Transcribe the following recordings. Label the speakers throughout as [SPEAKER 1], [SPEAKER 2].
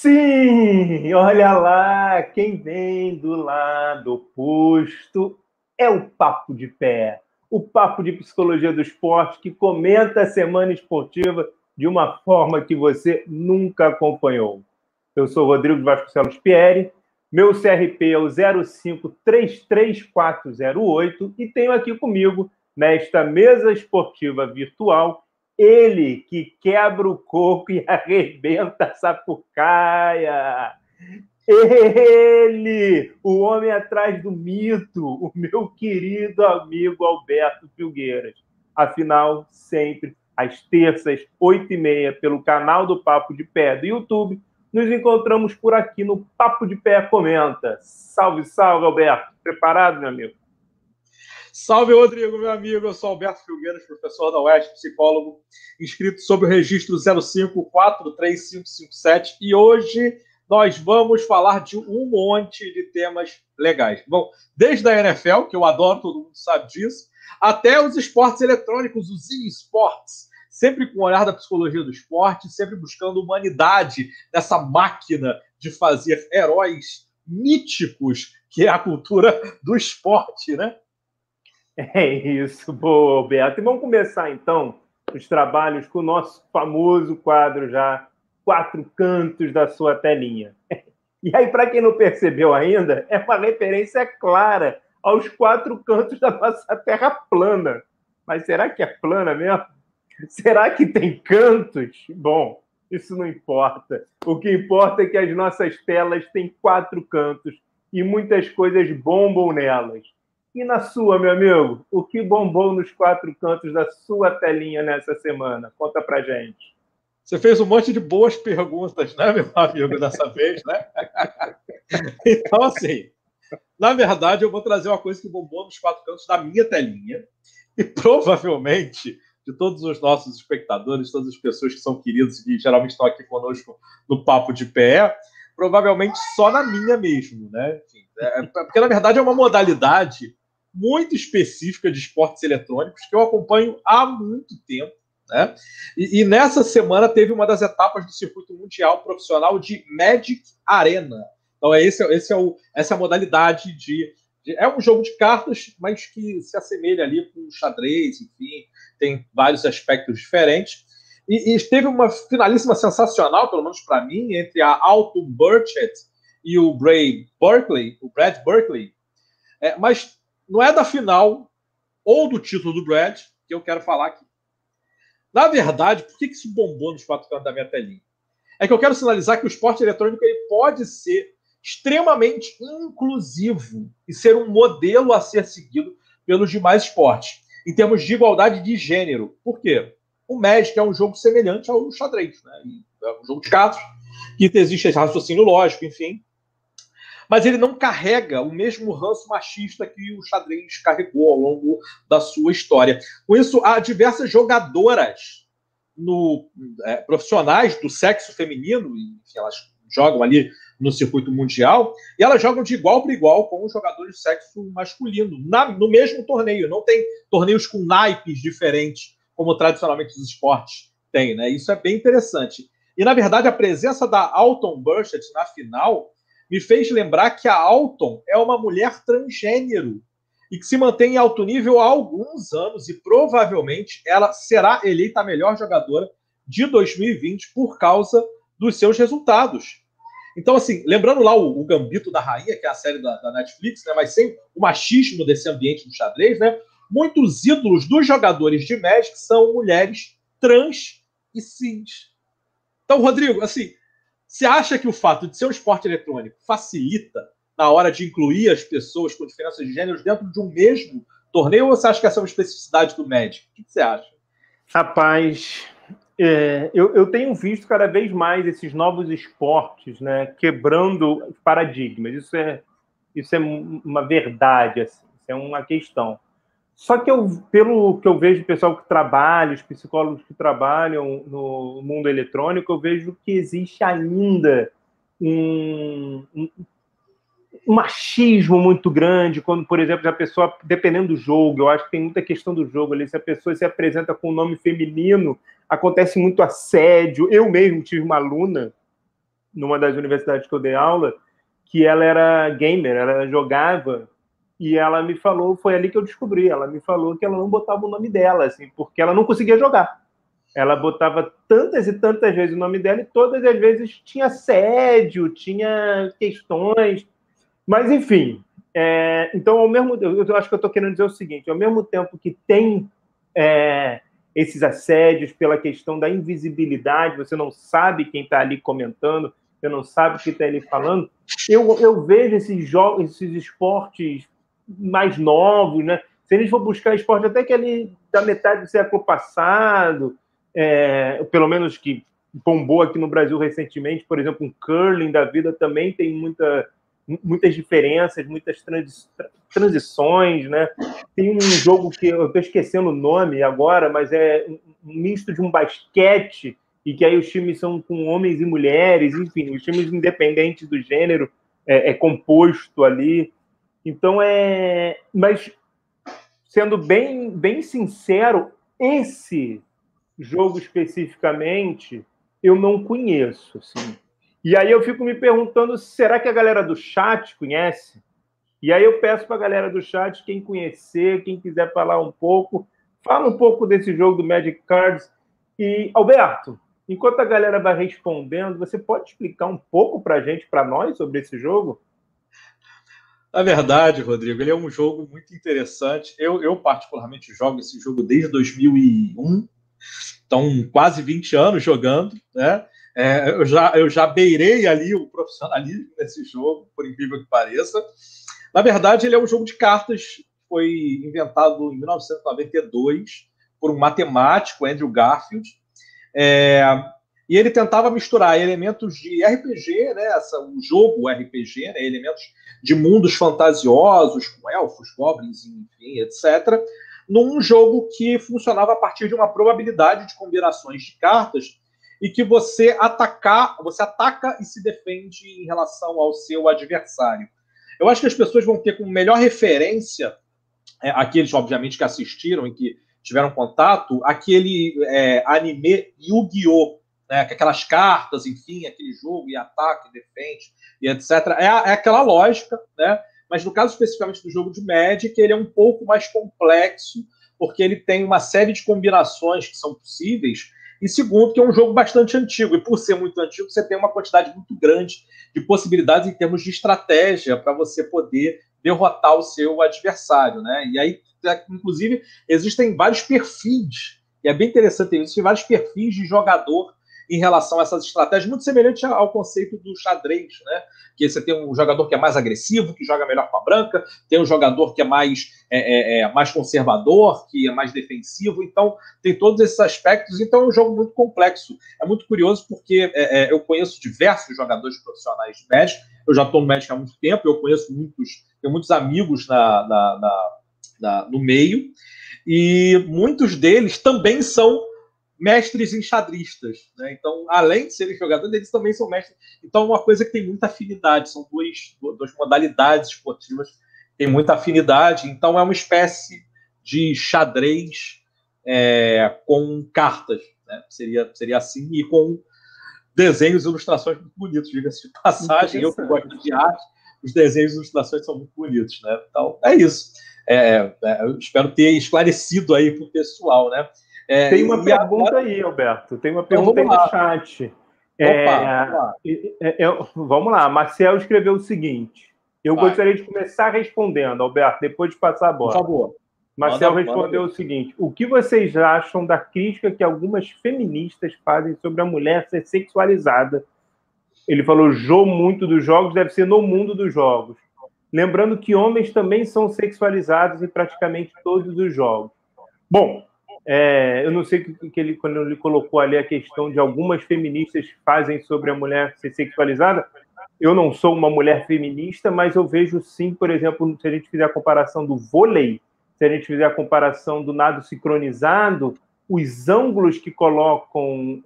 [SPEAKER 1] Sim, olha lá, quem vem do lado oposto é o Papo de Pé, o papo de psicologia do esporte que comenta a semana esportiva de uma forma que você nunca acompanhou. Eu sou Rodrigo Vasconcelos Pieri, meu CRP é o 0533408 e tenho aqui comigo, nesta mesa esportiva virtual, ele que quebra o coco e arrebenta a sapucaia. Ele, o homem atrás do mito, o meu querido amigo Alberto Filgueiras. Afinal, sempre às terças, oito e meia, pelo canal do Papo de Pé do YouTube, nos encontramos por aqui no Papo de Pé Comenta. Salve, salve, Alberto. Preparado, meu amigo?
[SPEAKER 2] Salve, Rodrigo, meu amigo. Eu sou Alberto Filgueiras, professor da UES, psicólogo, inscrito sob o registro 05435557. E hoje nós vamos falar de um monte de temas legais. Bom, desde a NFL, que eu adoro, todo mundo sabe disso, até os esportes eletrônicos, os e-sports, sempre com o olhar da psicologia do esporte, sempre buscando humanidade nessa máquina de fazer heróis míticos, que é a cultura do esporte, né?
[SPEAKER 1] É isso, boa, Alberto. E vamos começar então os trabalhos com o nosso famoso quadro já quatro cantos da sua telinha. E aí, para quem não percebeu ainda, é uma referência clara aos quatro cantos da nossa Terra plana. Mas será que é plana mesmo? Será que tem cantos? Bom, isso não importa. O que importa é que as nossas telas têm quatro cantos e muitas coisas bombam nelas. E na sua, meu amigo, o que bombou nos quatro cantos da sua telinha nessa semana? Conta pra gente.
[SPEAKER 2] Você fez um monte de boas perguntas, né, meu amigo, dessa vez, né? então, assim, na verdade, eu vou trazer uma coisa que bombou nos quatro cantos da minha telinha e provavelmente de todos os nossos espectadores, todas as pessoas que são queridas e que geralmente estão aqui conosco no Papo de Pé, provavelmente só na minha mesmo, né? Enfim, é, porque, na verdade, é uma modalidade muito específica de esportes eletrônicos que eu acompanho há muito tempo. Né? E, e, nessa semana teve uma das etapas do circuito mundial profissional de Magic Arena. Então, é esse, esse é o, essa é a modalidade de, de, É um jogo de cartas, mas que se assemelha ali com xadrez, enfim, tem vários aspectos diferentes. E, e teve uma finalíssima sensacional, pelo menos para mim, entre a Alton Burchett e o Bray Berkeley, o Brad Berkeley. É, mas não é da final ou do título do Brad que eu quero falar aqui. Na verdade, por que isso bombou nos quatro cantos da minha telinha? É que eu quero sinalizar que o esporte eletrônico ele pode ser extremamente inclusivo e ser um modelo a ser seguido pelos demais esportes, em termos de igualdade de gênero. Por quê? O Magic é um jogo semelhante ao xadrez, né? É um jogo de cartas, que existe raciocínio lógico, enfim mas ele não carrega o mesmo ranço machista que o xadrez carregou ao longo da sua história. Com isso, há diversas jogadoras no, é, profissionais do sexo feminino, enfim, elas jogam ali no circuito mundial, e elas jogam de igual para igual com os jogadores de sexo masculino, na, no mesmo torneio. Não tem torneios com naipes diferentes, como tradicionalmente os esportes têm. Né? Isso é bem interessante. E, na verdade, a presença da Alton Burchett na final me fez lembrar que a Alton é uma mulher transgênero e que se mantém em alto nível há alguns anos e provavelmente ela será eleita a melhor jogadora de 2020 por causa dos seus resultados. Então, assim, lembrando lá o, o Gambito da Rainha, que é a série da, da, Netflix, né, mas sem o machismo desse ambiente do xadrez, né, muitos ídolos dos jogadores de Magic são mulheres trans e cis. Então, Rodrigo, assim, você acha que o fato de ser um esporte eletrônico facilita na hora de incluir as pessoas com diferenças de gêneros dentro de um mesmo torneio ou você acha que essa é uma especificidade do Magic? O que você acha?
[SPEAKER 1] Rapaz, é, eu, eu, tenho visto cada vez mais esses novos esportes né, quebrando paradigmas. Isso é, isso é uma verdade, assim, isso é uma questão. Só que eu, pelo que eu vejo do pessoal que trabalha, os psicólogos que trabalham no mundo eletrônico, eu vejo que existe ainda um, um, machismo muito grande, quando, por exemplo, a pessoa, dependendo do jogo, eu acho que tem muita questão do jogo ali, se a pessoa se apresenta com um nome feminino, acontece muito assédio. Eu mesmo tive uma aluna numa das universidades que eu dei aula, que ela era gamer, ela jogava, e ela me falou, foi ali que eu descobri, ela me falou que ela não botava o nome dela, assim, porque ela não conseguia jogar. Ela botava tantas e tantas vezes o nome dela e todas as vezes tinha assédio, tinha questões. Mas, enfim, é, então, ao mesmo eu acho que eu estou querendo dizer o seguinte: ao mesmo tempo que tem é, esses assédios pela questão da invisibilidade, você não sabe quem está ali comentando, você não sabe o que está ali falando, eu, eu vejo esses jogos, esses esportes mais novos, né? Se gente for buscar esporte até que ali da metade do século passado, é, pelo menos que bombou aqui no Brasil recentemente, por exemplo, um curling da vida também tem muita, muitas diferenças, muitas transi transições, né? Tem um jogo que eu estou esquecendo o nome agora, mas é um misto de um basquete e que aí os times são com homens e mulheres, enfim, os times independentes do gênero é, é composto ali. Então é, mas sendo bem bem sincero, esse jogo especificamente, eu não conheço. Assim. E aí eu fico me perguntando, será que a galera do chat conhece? E aí eu peço para a galera do chat, quem conhecer, quem quiser falar um pouco, fala um pouco desse jogo do Magic Cards. E, Alberto, enquanto a galera vai respondendo, você pode explicar um pouco para a gente, para nós, sobre esse jogo?
[SPEAKER 2] Na verdade, Rodrigo, ele é um jogo muito interessante. Eu, eu particularmente jogo esse jogo desde 2001, Estão quase 20 anos jogando, né? É, eu, já, eu já beirei ali o profissionalismo nesse jogo, por incrível que pareça. Na verdade, ele é um jogo de cartas, foi inventado em 1992 por um matemático, Andrew Garfield. É, e ele tentava misturar elementos de RPG, né, essa, um jogo RPG, né, elementos de mundos fantasiosos, com elfos, goblins, enfim, etc., num jogo que funcionava a partir de uma probabilidade de combinações de cartas e que você atacar, você ataca e se defende em relação ao seu adversário. Eu acho que as pessoas vão ter como melhor referência é, aqueles, obviamente, que assistiram e que tiveram contato, aquele é, anime Yu-Gi-Oh! Né, aquelas cartas, enfim, aquele jogo e ataque, defende e etc. É, é aquela lógica, né? mas no caso especificamente do jogo de Magic, ele é um pouco mais complexo, porque ele tem uma série de combinações que são possíveis, e segundo, que é um jogo bastante antigo, e por ser muito antigo, você tem uma quantidade muito grande de possibilidades em termos de estratégia para você poder derrotar o seu adversário, né? E aí, inclusive, existem vários perfis, e é bem interessante, existem vários perfis de jogador em relação a essas estratégias, muito semelhante ao conceito do xadrez, né? Que você tem um jogador que é mais agressivo, que joga melhor com a branca, tem um jogador que é mais, é, é, é, mais conservador, que é mais defensivo, então tem todos esses aspectos, então é um jogo muito complexo. É muito curioso porque é, é eu conheço diversos jogadores profissionais de Magic, eu já estou no Magic há muito tempo, eu conheço muitos, tenho muitos amigos na, na, na, na no meio, e muitos deles também são mestres enxadristas. Né? Então, além de serem jogadores, eles também são mestres. Então, é uma coisa que tem muita afinidade. São duas, duas modalidades esportivas que têm muita afinidade. Então, é uma espécie de xadrez é, com cartas. Né? Seria, seria assim, e com desenhos e ilustrações muito bonitos, diga-se de passagem. Eu que gosto de arte, os desenhos e ilustrações são muito bonitos. Né? Então, é isso. É, é, eu espero ter esclarecido aí para o pessoal, né?
[SPEAKER 1] É, tem uma pergunta aí, Alberto. Tem uma então, pergunta então, aí no chat. É, Opa, é, é, vamos lá. Marcel escreveu o seguinte. Eu Vai. gostaria de começar respondendo, Alberto, depois de passar a bola.
[SPEAKER 2] Por favor.
[SPEAKER 1] Marcel manda, respondeu manda. o seguinte: O que vocês acham da crítica que algumas feministas fazem sobre a mulher ser sexualizada? Ele falou: Jô muito dos jogos deve ser no mundo dos jogos. Lembrando que homens também são sexualizados em praticamente todos os jogos. Bom, é, eu não sei que, que ele, quando ele colocou ali a questão de algumas feministas fazem sobre a mulher ser sexualizada. Eu não sou uma mulher feminista, mas eu vejo sim, por exemplo, se a gente fizer a comparação do vôlei, se a gente fizer a comparação do nado sincronizado, os ângulos que colocam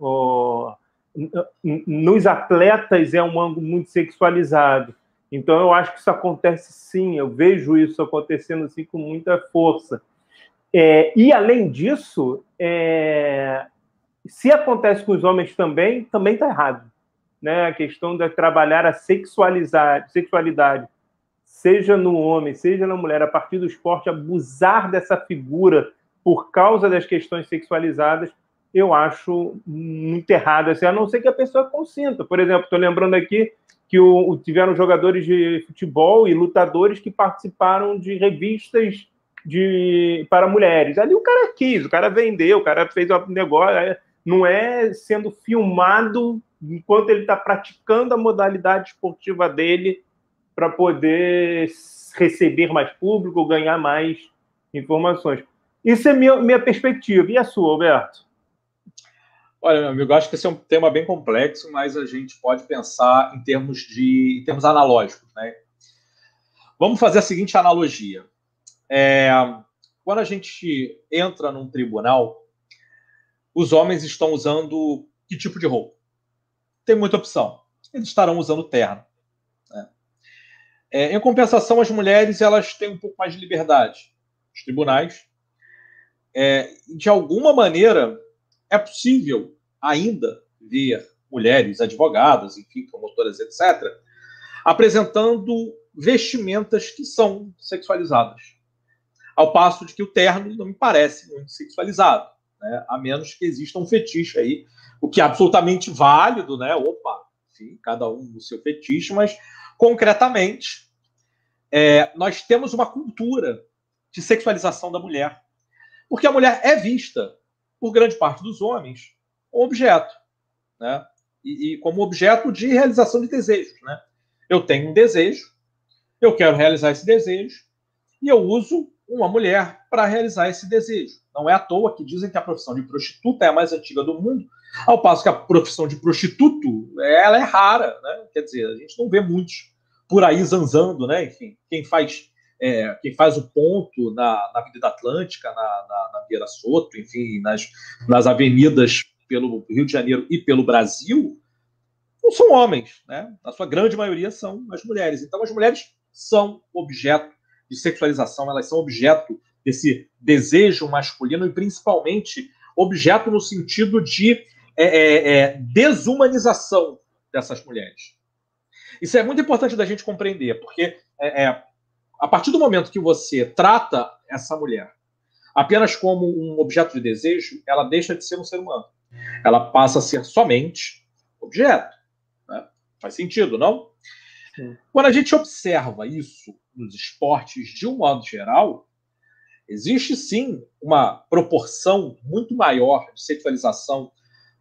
[SPEAKER 1] nos atletas é um ângulo muito sexualizado. Então eu acho que isso acontece sim, eu vejo isso acontecendo sim com muita força. É, e, além disso, é, se acontece com os homens também, também está errado. né, a questão de trabalhar a sexualizar, sexualidade, seja no homem, seja na mulher, a partir do esporte, abusar dessa figura por causa das questões sexualizadas, eu acho muito errado, assim, a não ser que a pessoa consinta. Por exemplo, estou lembrando aqui que o, tiveram jogadores de futebol e lutadores que participaram de revistas de, para mulheres. Ali o cara quis, o cara vendeu, o cara fez um negócio, não é sendo filmado enquanto ele está praticando a modalidade esportiva dele para poder receber mais público, ganhar mais informações. Isso é minha, minha perspectiva. E a sua, Alberto?
[SPEAKER 2] Olha, meu amigo, acho que esse é um tema bem complexo, mas a gente pode pensar em termos de em termos analógicos, né? Vamos fazer a seguinte analogia. É, quando a gente entra num tribunal, os homens estão usando que tipo de roupa? Tem muita opção. Eles estarão usando terno. Né? É, em compensação, as mulheres elas têm um pouco mais de liberdade. Os tribunais, é, de alguma maneira, é possível ainda ver mulheres, advogadas, enfim, promotoras, etc., apresentando vestimentas que são sexualizadas. Ao passo de que o terno não me parece muito sexualizado né? a menos que exista um fetiche aí, o que é absolutamente válido, né? Opa, enfim, cada um no seu fetiche, mas concretamente, é, nós temos uma cultura de sexualização da mulher. Porque a mulher é vista, por grande parte dos homens, como objeto, né? E, e como objeto de realização de desejos, né? Eu tenho um desejo, eu quero realizar esse desejo, e eu uso uma mulher para realizar esse desejo. Não é à toa que dizem que a profissão de prostituta é a mais antiga do mundo, ao passo que a profissão de prostituto ela é rara, né? Quer dizer, a gente não vê muitos por aí zanzando, né? Enfim, quem faz é, quem faz o ponto na, na Avenida Atlântica, na, na, na Vieira Soto, enfim, nas, nas avenidas pelo Rio de Janeiro e pelo Brasil, não são homens, né? A sua grande maioria são as mulheres. Então, as mulheres são objeto de sexualização, elas são objeto desse desejo masculino e principalmente objeto no sentido de é, é, é, desumanização dessas mulheres. Isso é muito importante da gente compreender, porque é, é, a partir do momento que você trata essa mulher apenas como um objeto de desejo, ela deixa de ser um ser humano. Ela passa a ser somente objeto. Né? Faz sentido, não? Sim. Quando a gente observa isso nos esportes de um modo geral, existe sim uma proporção muito maior de sexualização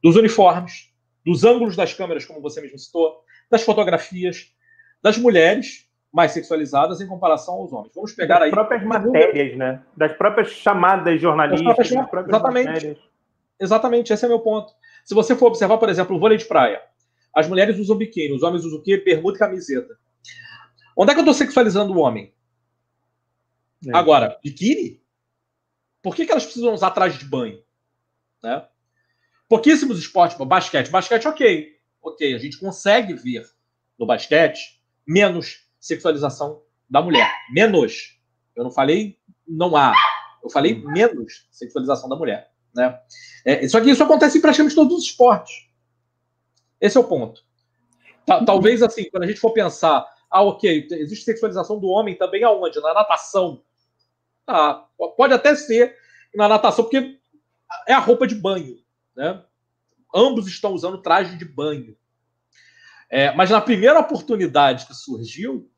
[SPEAKER 2] dos uniformes, dos ângulos das câmeras, como você mesmo citou, das fotografias, das mulheres mais sexualizadas em comparação aos homens. Vamos pegar
[SPEAKER 1] das
[SPEAKER 2] aí.
[SPEAKER 1] Das próprias matérias, né? Das próprias chamadas jornalísticas. Das próprias, das próprias
[SPEAKER 2] exatamente. Matérias. Exatamente, esse é meu ponto. Se você for observar, por exemplo, o vôlei de praia, as mulheres usam biquíni, os homens usam o quê? Bermuda e camiseta. Onde é que eu estou sexualizando o homem? É. Agora, biquíni? Por que, que elas precisam usar traje de banho? Né? Pouquíssimos esportes, basquete. Basquete, ok. Ok, a gente consegue ver no basquete menos sexualização da mulher. Menos. Eu não falei não há. Eu falei menos sexualização da mulher. Né? É, só que isso acontece em praticamente todos os esportes. Esse é o ponto. Talvez assim, quando a gente for pensar ah, ok, existe sexualização do homem também aonde? Na natação. Ah, pode até ser na natação, porque é a roupa de banho. Né? Ambos estão usando traje de banho. É, mas na primeira oportunidade que surgiu,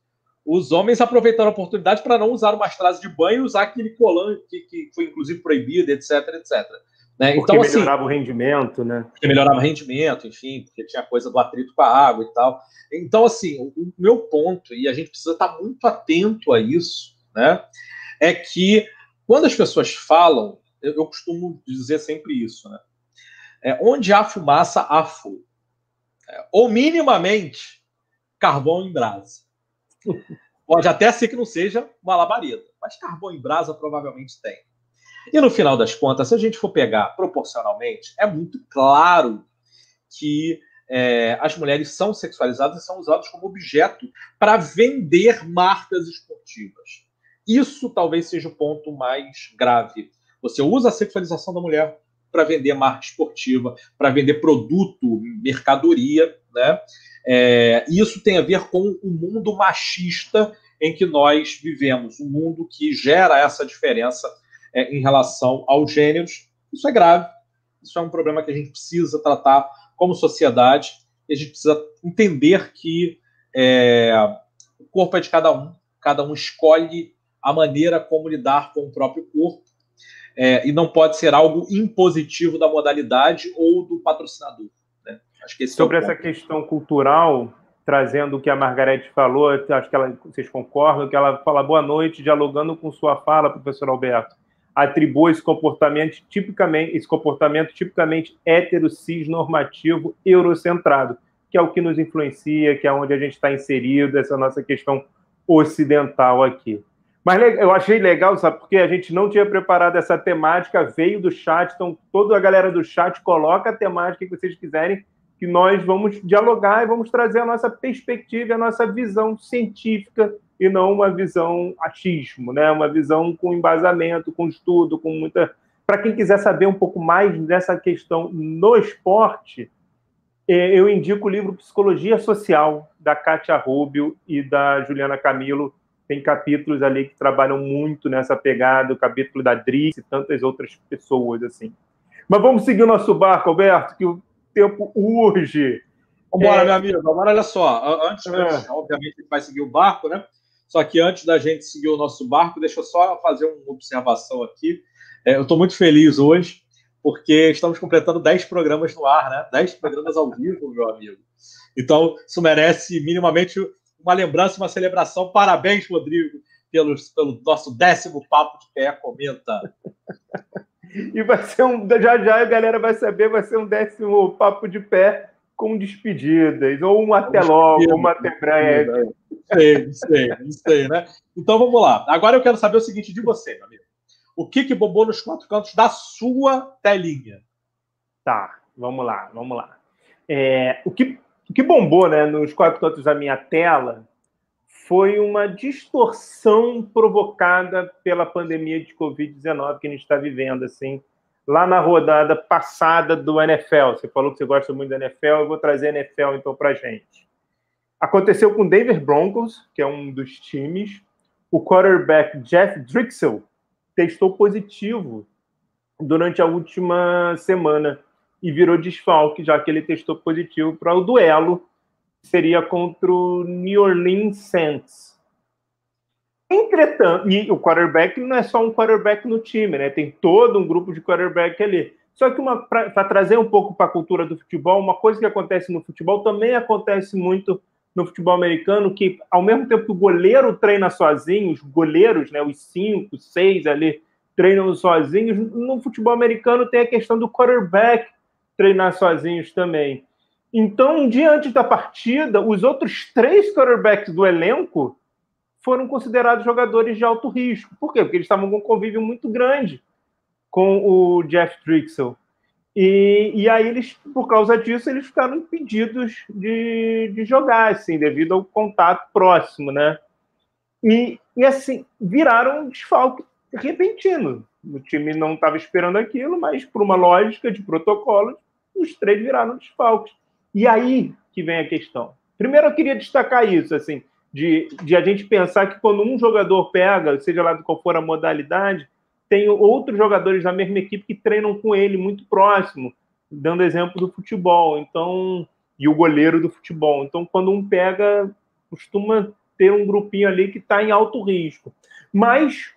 [SPEAKER 2] os homens aproveitaram a oportunidade para não usar uma traje de banho e usar aquele colã que, que foi inclusive proibido, etc, etc.
[SPEAKER 1] Né? Porque então, assim, melhorava o rendimento, né?
[SPEAKER 2] Porque melhorava o rendimento, enfim, porque tinha coisa do atrito com a água e tal. Então, assim, o meu ponto, e a gente precisa estar muito atento a isso, né? É que quando as pessoas falam, eu, eu costumo dizer sempre isso, né? É, onde há fumaça, há fogo. É, ou minimamente carvão em brasa. Pode até ser que não seja uma labareda, mas carvão em brasa provavelmente tem. E no final das contas, se a gente for pegar proporcionalmente, é muito claro que é, as mulheres são sexualizadas e são usadas como objeto para vender marcas esportivas. Isso talvez seja o ponto mais grave. Você usa a sexualização da mulher para vender marca esportiva, para vender produto, mercadoria, né? É, isso tem a ver com o mundo machista em que nós vivemos, um mundo que gera essa diferença é, em relação aos gêneros. Isso é grave, isso é um problema que a gente precisa tratar como sociedade, e a gente precisa entender que é, o corpo é de cada um, cada um escolhe a maneira como lidar com o próprio corpo, é, e não pode ser algo impositivo da modalidade ou do patrocinador. Né?
[SPEAKER 1] Esse Sobre é essa questão cultural, trazendo o que a Margarete falou, acho que ela, vocês concordam, que ela fala boa noite, dialogando com sua fala, professor Alberto. Atribui esse comportamento tipicamente, esse comportamento tipicamente hétero, cis, normativo, eurocentrado, que é o que nos influencia, que é onde a gente está inserido, essa nossa questão ocidental aqui. Mas eu achei legal, sabe, porque a gente não tinha preparado essa temática, veio do chat, então toda a galera do chat coloca a temática que vocês quiserem, que nós vamos dialogar e vamos trazer a nossa perspectiva, a nossa visão científica e não uma visão achismo, né? Uma visão com embasamento, com estudo, com muita. Para quem quiser saber um pouco mais dessa questão no esporte, é, eu indico o livro Psicologia Social da Kátia Rubio e da Juliana Camilo. Tem capítulos ali que trabalham muito nessa pegada, o capítulo da Driss e tantas outras pessoas assim. Mas vamos seguir o nosso barco, Alberto, que tempo urge.
[SPEAKER 2] Vambora, é... meu amigo. Agora, olha só. Antes, é. obviamente, a gente vai seguir o barco, né? Só que antes da gente seguir o nosso barco, deixa eu só fazer uma observação aqui. É, eu estou muito feliz hoje, porque estamos completando 10 programas no ar, né? 10 programas ao vivo, meu amigo. Então, isso merece minimamente uma lembrança, uma celebração. Parabéns, Rodrigo, pelo, pelo nosso décimo Papo de Pé. Comenta.
[SPEAKER 1] E vai ser um. Já já a galera vai saber, vai ser um décimo papo de pé com despedidas, ou um até logo, ou um até breve.
[SPEAKER 2] Sei, sei, sei, né? Então vamos lá. Agora eu quero saber o seguinte de você, meu amigo. O que, que bombou nos quatro cantos da sua telinha?
[SPEAKER 1] Tá, vamos lá, vamos lá. É, o, que, o que bombou né, nos quatro cantos da minha tela foi uma distorção provocada pela pandemia de Covid-19 que a gente está vivendo, assim, lá na rodada passada do NFL. Você falou que você gosta muito da NFL, eu vou trazer a NFL então para gente. Aconteceu com o Denver Broncos, que é um dos times. O quarterback Jeff Drixel testou positivo durante a última semana e virou desfalque, já que ele testou positivo para o duelo seria contra o New Orleans Saints. Entretanto, e o quarterback não é só um quarterback no time, né? Tem todo um grupo de quarterback ali. Só que para trazer um pouco para a cultura do futebol, uma coisa que acontece no futebol também acontece muito no futebol americano, que ao mesmo tempo que o goleiro treina sozinho, os goleiros, né, os cinco, seis ali, treinam sozinhos, no futebol americano tem a questão do quarterback treinar sozinhos também. Então, um dia antes da partida, os outros três quarterbacks do elenco foram considerados jogadores de alto risco. Por quê? Porque eles estavam com um convívio muito grande com o Jeff Drixel. E, e aí eles, por causa disso, eles ficaram impedidos de, de jogar, assim, devido ao contato próximo, né? E, e assim, viraram um desfalque repentino. O time não estava esperando aquilo, mas por uma lógica de protocolo, os três viraram desfalques. E aí que vem a questão. Primeiro, eu queria destacar isso, assim, de, de a gente pensar que quando um jogador pega, seja lá qual for a modalidade, tem outros jogadores da mesma equipe que treinam com ele muito próximo, dando exemplo do futebol. Então, e o goleiro do futebol. Então, quando um pega, costuma ter um grupinho ali que está em alto risco. Mas,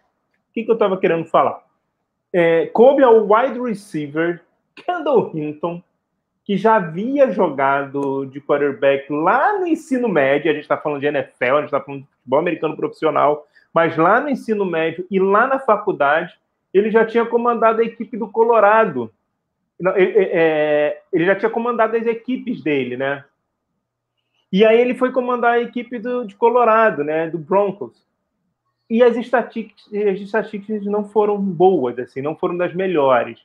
[SPEAKER 1] o que, que eu estava querendo falar? É, coube ao wide receiver Kendall Hinton que já havia jogado de quarterback lá no ensino médio, a gente está falando de NFL, a gente está falando de futebol americano profissional, mas lá no ensino médio e lá na faculdade, ele já tinha comandado a equipe do Colorado. Ele, é, ele já tinha comandado as equipes dele, né? E aí ele foi comandar a equipe do, de Colorado, né? Do Broncos. E as estatísticas, as estatísticas não foram boas, assim, não foram das melhores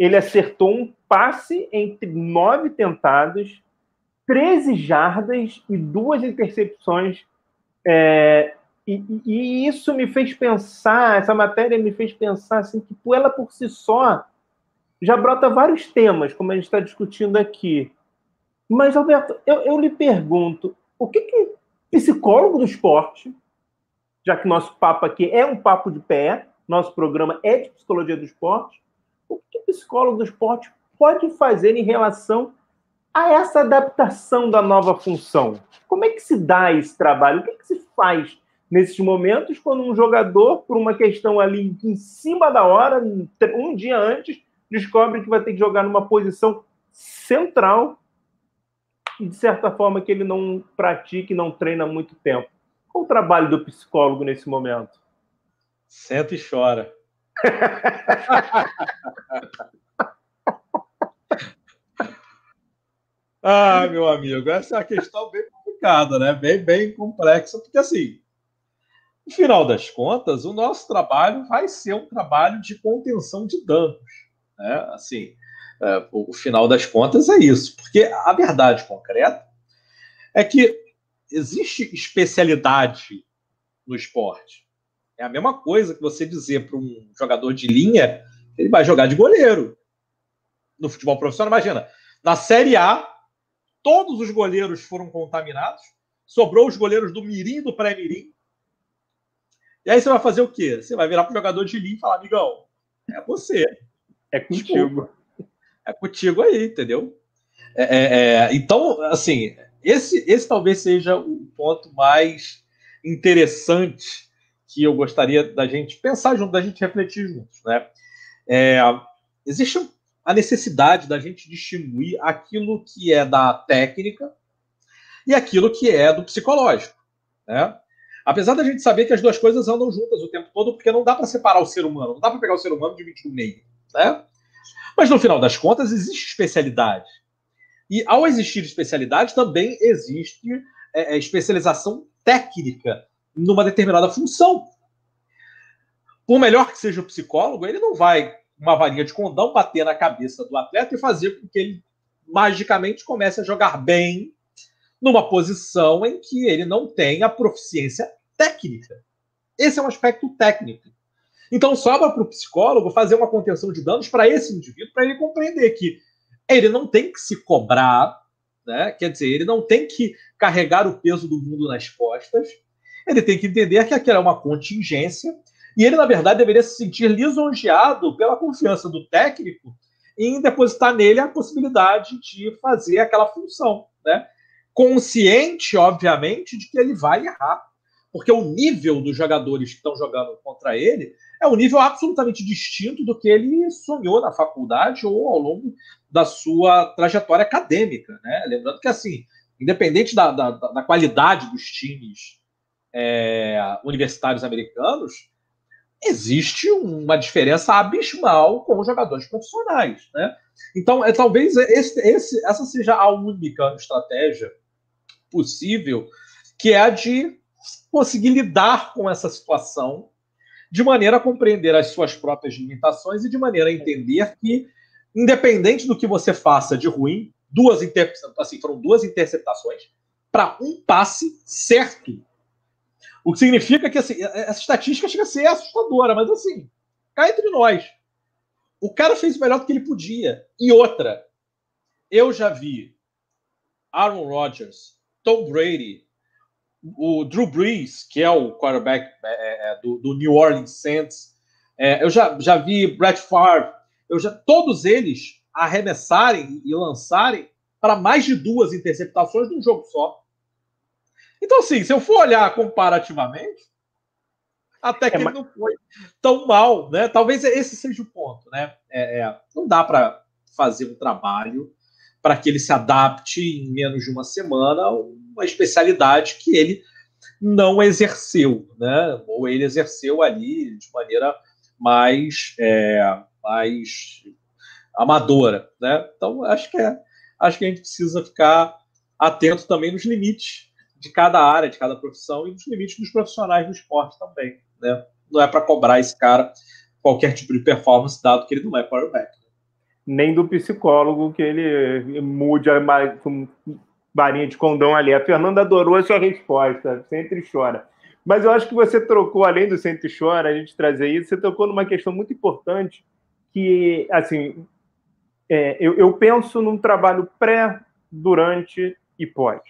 [SPEAKER 1] ele acertou um passe entre nove tentados, 13 jardas e duas intercepções. É, e, e, isso me fez pensar, essa matéria me fez pensar assim, que ela por si só já brota vários temas, como a gente está discutindo aqui. Mas, Alberto, eu, eu lhe pergunto, o que, que psicólogo do esporte, já que nosso papo aqui é um papo de pé, nosso programa é de psicologia do esporte, o que o psicólogo do esporte pode fazer em relação a essa adaptação da nova função? Como é que se dá esse trabalho? O que, que se faz nesses momentos quando um jogador, por uma questão ali em cima da hora, um dia antes, descobre que vai ter que jogar numa posição central e, de certa forma, que ele não pratica e não treina há muito tempo. Qual o trabalho do psicólogo nesse momento?
[SPEAKER 2] Senta e chora. ah, meu amigo, essa é uma questão bem complicada, né? Bem, bem complexa, porque assim, no final das contas, o nosso trabalho vai ser um trabalho de contenção de danos, né? Assim, é, o, final das contas é isso, porque a verdade concreta é que existe especialidade no esporte. É a mesma coisa que você dizer para um jogador de linha que ele vai jogar de goleiro. No futebol profissional, imagina, na Série A, todos os goleiros foram contaminados, sobrou os goleiros do Mirim e do Pré-Mirim. E aí você vai fazer o quê? Você vai virar para o jogador de linha e falar, amigão, é você.
[SPEAKER 1] É contigo.
[SPEAKER 2] É contigo aí, entendeu? É, é, é, então, assim, esse, esse talvez seja o ponto mais interessante que eu gostaria da gente pensar junto, da gente refletir juntos, né? É, existe a necessidade da gente distinguir aquilo que é da técnica e aquilo que é do psicológico, né? Apesar da gente saber que as duas coisas andam juntas o tempo todo, porque não dá para separar o ser humano, não dá para pegar o ser humano e dividir no meio, né? Mas no final das contas, existe especialidade. E ao existir especialidade, também existe é, é, especialização técnica numa determinada função. Por melhor que seja o psicólogo, ele não vai uma varinha de condão bater na cabeça do atleta e fazer com que ele magicamente comece a jogar bem numa posição em que ele não tem a proficiência técnica. Esse é um aspecto técnico. Então sobra para o psicólogo fazer uma contenção de danos para esse indivíduo, para ele compreender que ele não tem que se cobrar, né? quer dizer, ele não tem que carregar o peso do mundo nas costas, ele tem que entender que aquela é uma contingência e ele, na verdade, deveria se sentir lisonjeado pela confiança do técnico em depositar nele a possibilidade de fazer aquela função, né? Consciente, obviamente, de que ele vai errar, porque o nível dos jogadores que estão jogando contra ele é um nível absolutamente distinto do que ele sonhou na faculdade ou ao longo da sua trajetória acadêmica. Né? Lembrando que, assim, independente da, da, da qualidade dos times é, universitários americanos, existe uma diferença abismal com os jogadores profissionais. Né? Então, é, talvez esse, esse, essa seja a única estratégia possível, que é a de conseguir lidar com essa situação de maneira a compreender as suas próprias limitações e de maneira a entender que, independente do que você faça de ruim, duas assim, foram duas interceptações para um passe certo. O que significa que assim, essa estatística chega a ser assustadora, mas assim, cá entre nós. O cara fez o melhor do que ele podia. E outra, eu já vi Aaron Rodgers, Tom Brady, o Drew Brees, que é o quarterback é, é, é, do, do, New Orleans Saints, é, eu já, já vi Brett Favre, eu já, todos eles arremessarem e lançarem para mais de duas interceptações num jogo só. Então, assim, se eu for olhar comparativamente, até que é, ele não foi tão mal, né? Talvez esse seja o ponto, né? É, é, não dá para fazer um trabalho para que ele se adapte em menos de uma semana uma especialidade que ele não exerceu, né? Ou ele exerceu ali de maneira mais, é, mais amadora, né? Então acho que é, acho que a gente precisa ficar atento também nos limites de cada área, de cada profissão e nos limites dos profissionais do esporte também, né? Não é para cobrar esse cara qualquer tipo de performance, dado que ele não é quarterback.
[SPEAKER 1] Nem do psicólogo que ele mude a varinha de condão ali. A Fernanda adorou a sua resposta, sempre chora. Mas eu acho que você trocou, além do sempre chora, a gente trazer isso, você tocou numa questão muito importante que, assim, é, eu, eu, penso num trabalho pré durante e pós.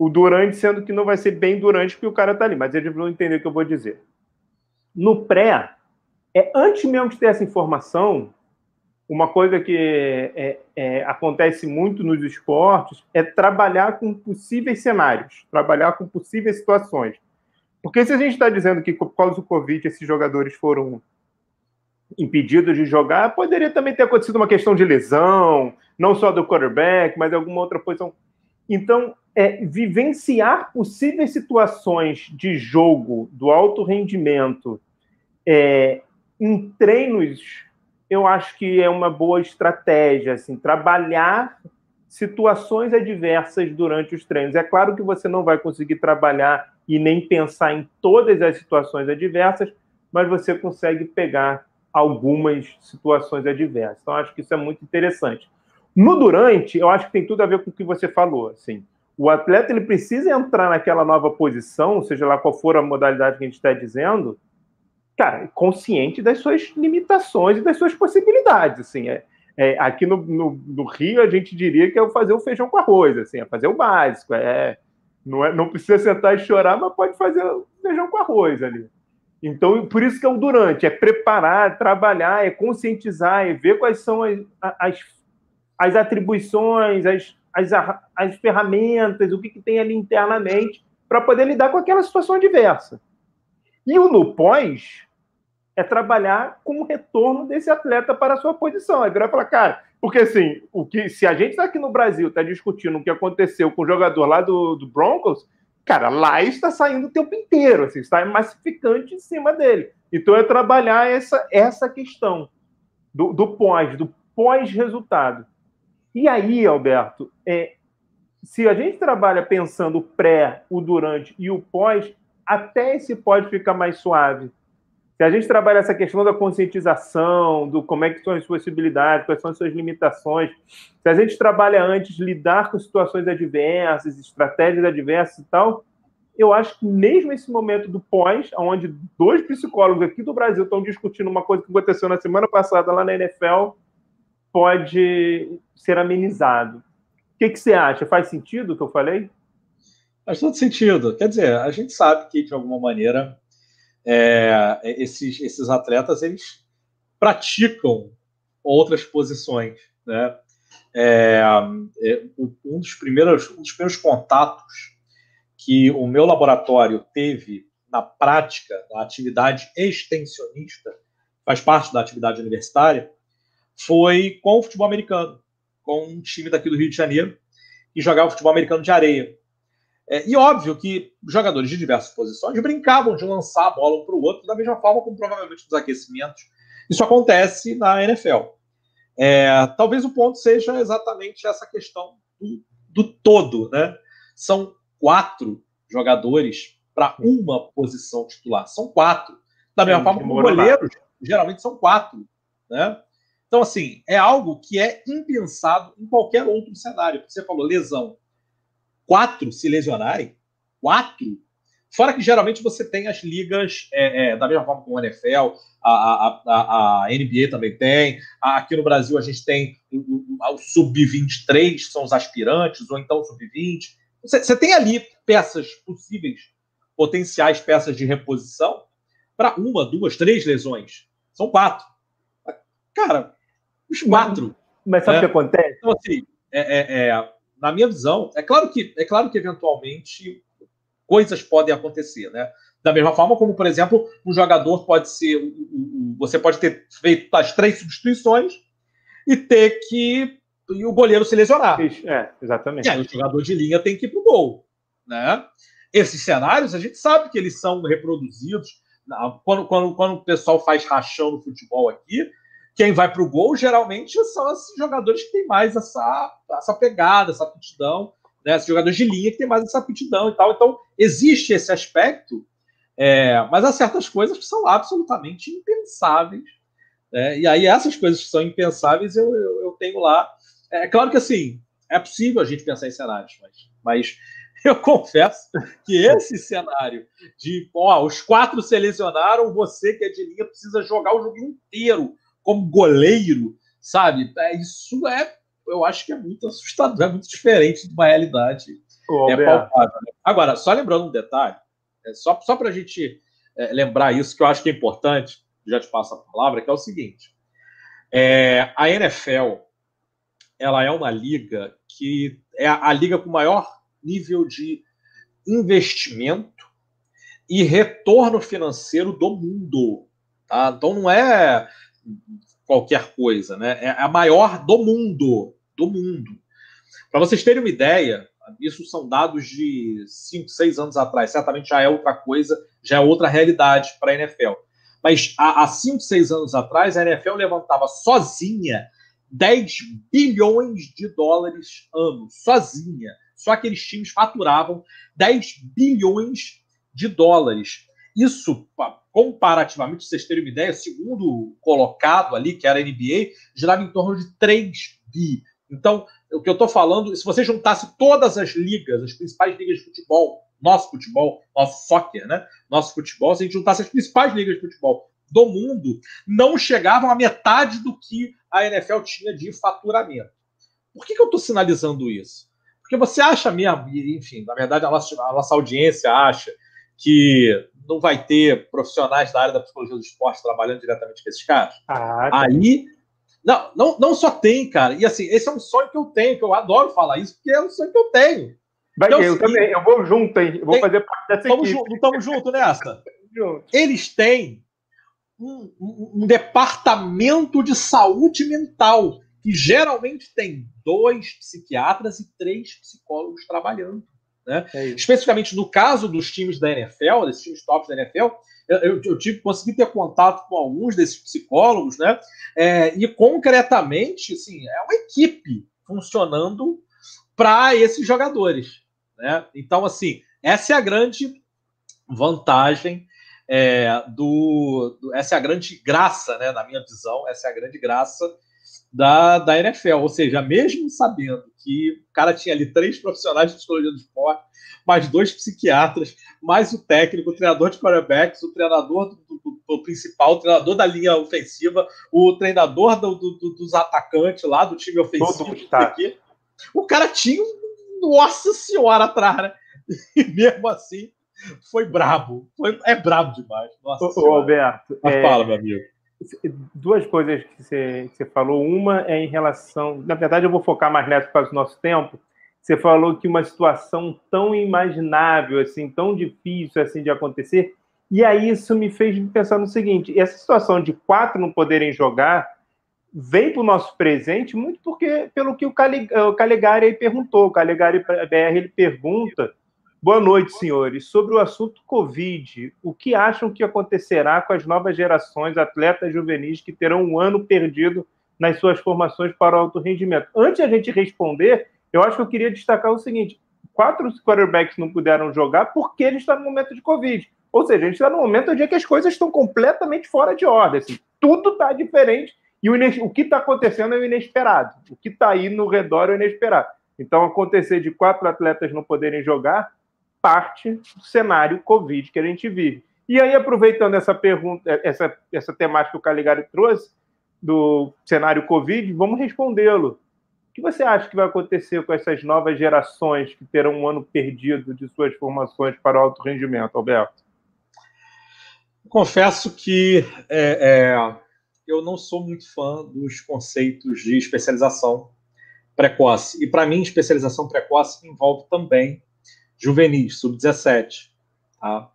[SPEAKER 1] O durante sendo que não vai ser bem durante que o cara está ali, mas eles vão entender o que eu vou dizer. No pré, é antes mesmo de ter essa informação, uma coisa que é, é, acontece muito nos esportes é trabalhar com possíveis cenários, trabalhar com possíveis situações. Porque se a gente está dizendo que por causa do Covid esses jogadores foram impedidos de jogar, poderia também ter acontecido uma questão de lesão, não só do quarterback, mas alguma outra posição. Então, é, vivenciar possíveis situações de jogo do alto rendimento é, em treinos, eu acho que é uma boa estratégia, assim, trabalhar situações adversas durante os treinos. É claro que você não vai conseguir trabalhar e nem pensar em todas as situações adversas, mas você consegue pegar algumas situações adversas. Então, acho que isso é muito interessante. No durante, eu acho que tem tudo a ver com o que você falou. Assim, o atleta ele precisa entrar naquela nova posição, seja lá qual for a modalidade que a gente está dizendo, cara, consciente das suas limitações e das suas possibilidades. Assim, é, é aqui no, no, no, Rio, a gente diria que é fazer o feijão com arroz, assim, é fazer o básico. É, não, é, não precisa sentar e chorar, mas pode fazer o feijão com arroz ali. Então, por isso que é o durante, é preparar, trabalhar, é conscientizar, é ver quais são as, as, as atribuições, as, as, as ferramentas, o que, que tem ali internamente, para poder lidar com aquela situação adversa. E o no pós é trabalhar com o retorno desse atleta para a sua posição. É virar e falar, cara, porque assim, o que, se a gente está aqui no Brasil, está discutindo o que aconteceu com o jogador lá do, do Broncos, cara, lá está saindo o tempo inteiro, assim, está massificante em cima dele. Então é trabalhar essa, essa questão do, do pós, do pós-resultado. E aí, Alberto, é, se a gente trabalha pensando o pré, o durante e o pós, até esse pode ficar mais suave. Se a gente trabalha essa questão da conscientização, do como é que são as possibilidades, quais são as suas limitações, se a gente trabalha antes lidar com situações adversas, estratégias adversas e tal, eu acho que mesmo esse momento do pós, onde dois psicólogos aqui do Brasil estão discutindo uma coisa que aconteceu na semana passada lá na NFL, pode ser amenizado. O que, que você acha? Faz sentido o que eu falei?
[SPEAKER 2] Faz todo sentido. Quer dizer, a gente sabe que, de alguma maneira, é, esses, esses atletas eles praticam outras posições. Né? É, é, um, dos primeiros, um dos primeiros contatos que o meu laboratório teve na prática da atividade extensionista, faz parte da atividade universitária, foi com o futebol americano, com um time daqui do Rio de Janeiro, que jogava futebol americano de areia. É, e óbvio que jogadores de diversas posições brincavam de lançar a bola um para o outro, da mesma forma como provavelmente nos aquecimentos. Isso acontece na NFL. É, talvez o ponto seja exatamente essa questão do, do todo. Né? São quatro jogadores para uma posição titular. São quatro. Da mesma forma como goleiros, geralmente são quatro. Né? Então, assim, é algo que é impensado em qualquer outro cenário. Você falou lesão. Quatro se lesionarem, quatro. Fora que geralmente você tem as ligas, é, é, da mesma forma como a NFL, a, a, a, a NBA também tem. Aqui no Brasil a gente tem o, o, o Sub-23, que são os aspirantes, ou então o Sub-20. Você, você tem ali peças possíveis, potenciais peças de reposição, para uma, duas, três lesões. São quatro. Cara, os quatro.
[SPEAKER 1] Mas sabe o né? que acontece?
[SPEAKER 2] Então, assim, é, é, é, na minha visão, é claro que, é claro que eventualmente coisas podem acontecer, né? Da mesma forma como, por exemplo, um jogador pode ser. Você pode ter feito as três substituições e ter que. E o goleiro se lesionar.
[SPEAKER 1] É, exatamente.
[SPEAKER 2] E aí o jogador de linha tem que ir pro gol. Né? Esses cenários, a gente sabe que eles são reproduzidos. Quando, quando, quando o pessoal faz rachão no futebol aqui, quem vai para o gol geralmente são esses jogadores que têm mais essa, essa pegada, essa aptidão, né? Esses jogadores de linha que têm mais essa aptidão e tal. Então, existe esse aspecto, é, mas há certas coisas que são absolutamente impensáveis. Né? E aí, essas coisas que são impensáveis, eu, eu, eu, tenho lá. É claro que assim, é possível a gente pensar em cenários, mas, mas eu confesso que esse cenário de ó, os quatro selecionaram, você que é de linha precisa jogar o jogo inteiro como goleiro, sabe? É, isso é eu acho que é muito assustador, é muito diferente de uma realidade é palpável. Né? Agora, só lembrando um detalhe, é só, só para a gente é, lembrar isso, que eu acho que é importante, já te passo a palavra, que é o seguinte: é, a NFL ela é uma liga que é a, a liga com maior nível de investimento e retorno financeiro do mundo. Tá? Então não é qualquer coisa, né? É a maior do mundo, do mundo. Para vocês terem uma ideia, isso são dados de 5, 6 anos atrás. Certamente já é outra coisa, já é outra realidade para a NFL. Mas há 5, 6 anos atrás, a NFL levantava sozinha 10 bilhões de dólares ano, sozinha. Só aqueles times faturavam 10 bilhões de dólares. Isso, comparativamente, vocês terem uma ideia, segundo colocado ali, que era a NBA, girava em torno de 3 bi. Então, o que eu estou falando, se você juntasse todas as ligas, as principais ligas de futebol, nosso futebol, nosso soccer, né? Nosso futebol, se a gente juntasse as principais ligas de futebol do mundo, não chegavam a metade do que a NFL tinha de faturamento. Por que, que eu estou sinalizando isso? Porque você acha mesmo, enfim, na verdade a nossa, a nossa audiência acha que não vai ter profissionais da área da psicologia do esporte trabalhando diretamente com esses caras? Ah. Aí não, não, não só tem, cara. E assim, esse é um sonho que eu tenho, que eu adoro falar isso, porque é um sonho que eu tenho.
[SPEAKER 1] Vai, então, eu assim, também, eu vou junto, hein? Eu vou tem, fazer parte dessa
[SPEAKER 2] tamo equipe. Estamos juntos nessa. Eles têm um, um, um, departamento de saúde mental, que geralmente tem dois psiquiatras e três psicólogos trabalhando. Né? É Especificamente no caso dos times da NFL, desses times tops da NFL, eu, eu tive, consegui ter contato com alguns desses psicólogos, né? É, e concretamente, assim, é uma equipe funcionando para esses jogadores, né? Então, assim, essa é a grande vantagem é, do, do, essa é a grande graça, né? Na minha visão, essa é a grande graça da, da NFL. Ou seja, mesmo sabendo que o cara tinha ali três profissionais de psicologia do esporte, mais dois psiquiatras, mais o técnico, o treinador de quarterbacks, o treinador do, do, do principal, o treinador da linha ofensiva, o treinador do, dos atacantes lá, do time ofensivo. Aqui. O cara tinha um, nossa senhora atrás, né? E mesmo assim, foi brabo. Foi, é brabo demais. Nossa
[SPEAKER 1] ô, Alberto.
[SPEAKER 2] É... fala, meu amigo
[SPEAKER 1] duas coisas que você, que você, falou. Uma é em relação. Na verdade, eu vou focar mais nessa por causa do nosso tempo. Você falou que uma situação tão imaginável, assim, tão difícil assim de acontecer. E aí isso me fez pensar no seguinte: essa situação de quatro não poderem jogar vem para o nosso presente muito porque pelo que o Calegari perguntou. O Calegari BR ele pergunta Boa noite, senhores. Sobre o assunto Covid, o que acham que acontecerá com as novas gerações atletas juvenis que terão um ano perdido nas suas formações para o alto rendimento? Antes a gente responder, eu acho que eu queria destacar o seguinte: quatro quarterbacks não puderam jogar porque eles estão no momento de Covid. Ou seja, a gente está no momento onde é que as coisas estão completamente fora de ordem. Assim, tudo está diferente e o, o que está acontecendo é o inesperado. O que está aí no redor é o inesperado. Então, acontecer de quatro atletas não poderem jogar parte do cenário Covid que a gente vive. E aí, aproveitando essa pergunta, essa, essa temática que o Caligari trouxe, do cenário Covid, vamos respondê-lo. O que você acha que vai acontecer com essas novas gerações que terão um ano perdido de suas formações para o alto rendimento, Alberto?
[SPEAKER 2] Confesso que é, é, eu não sou muito fã dos conceitos de especialização precoce. E para mim, especialização precoce envolve também juvenis, sub-17. Tá?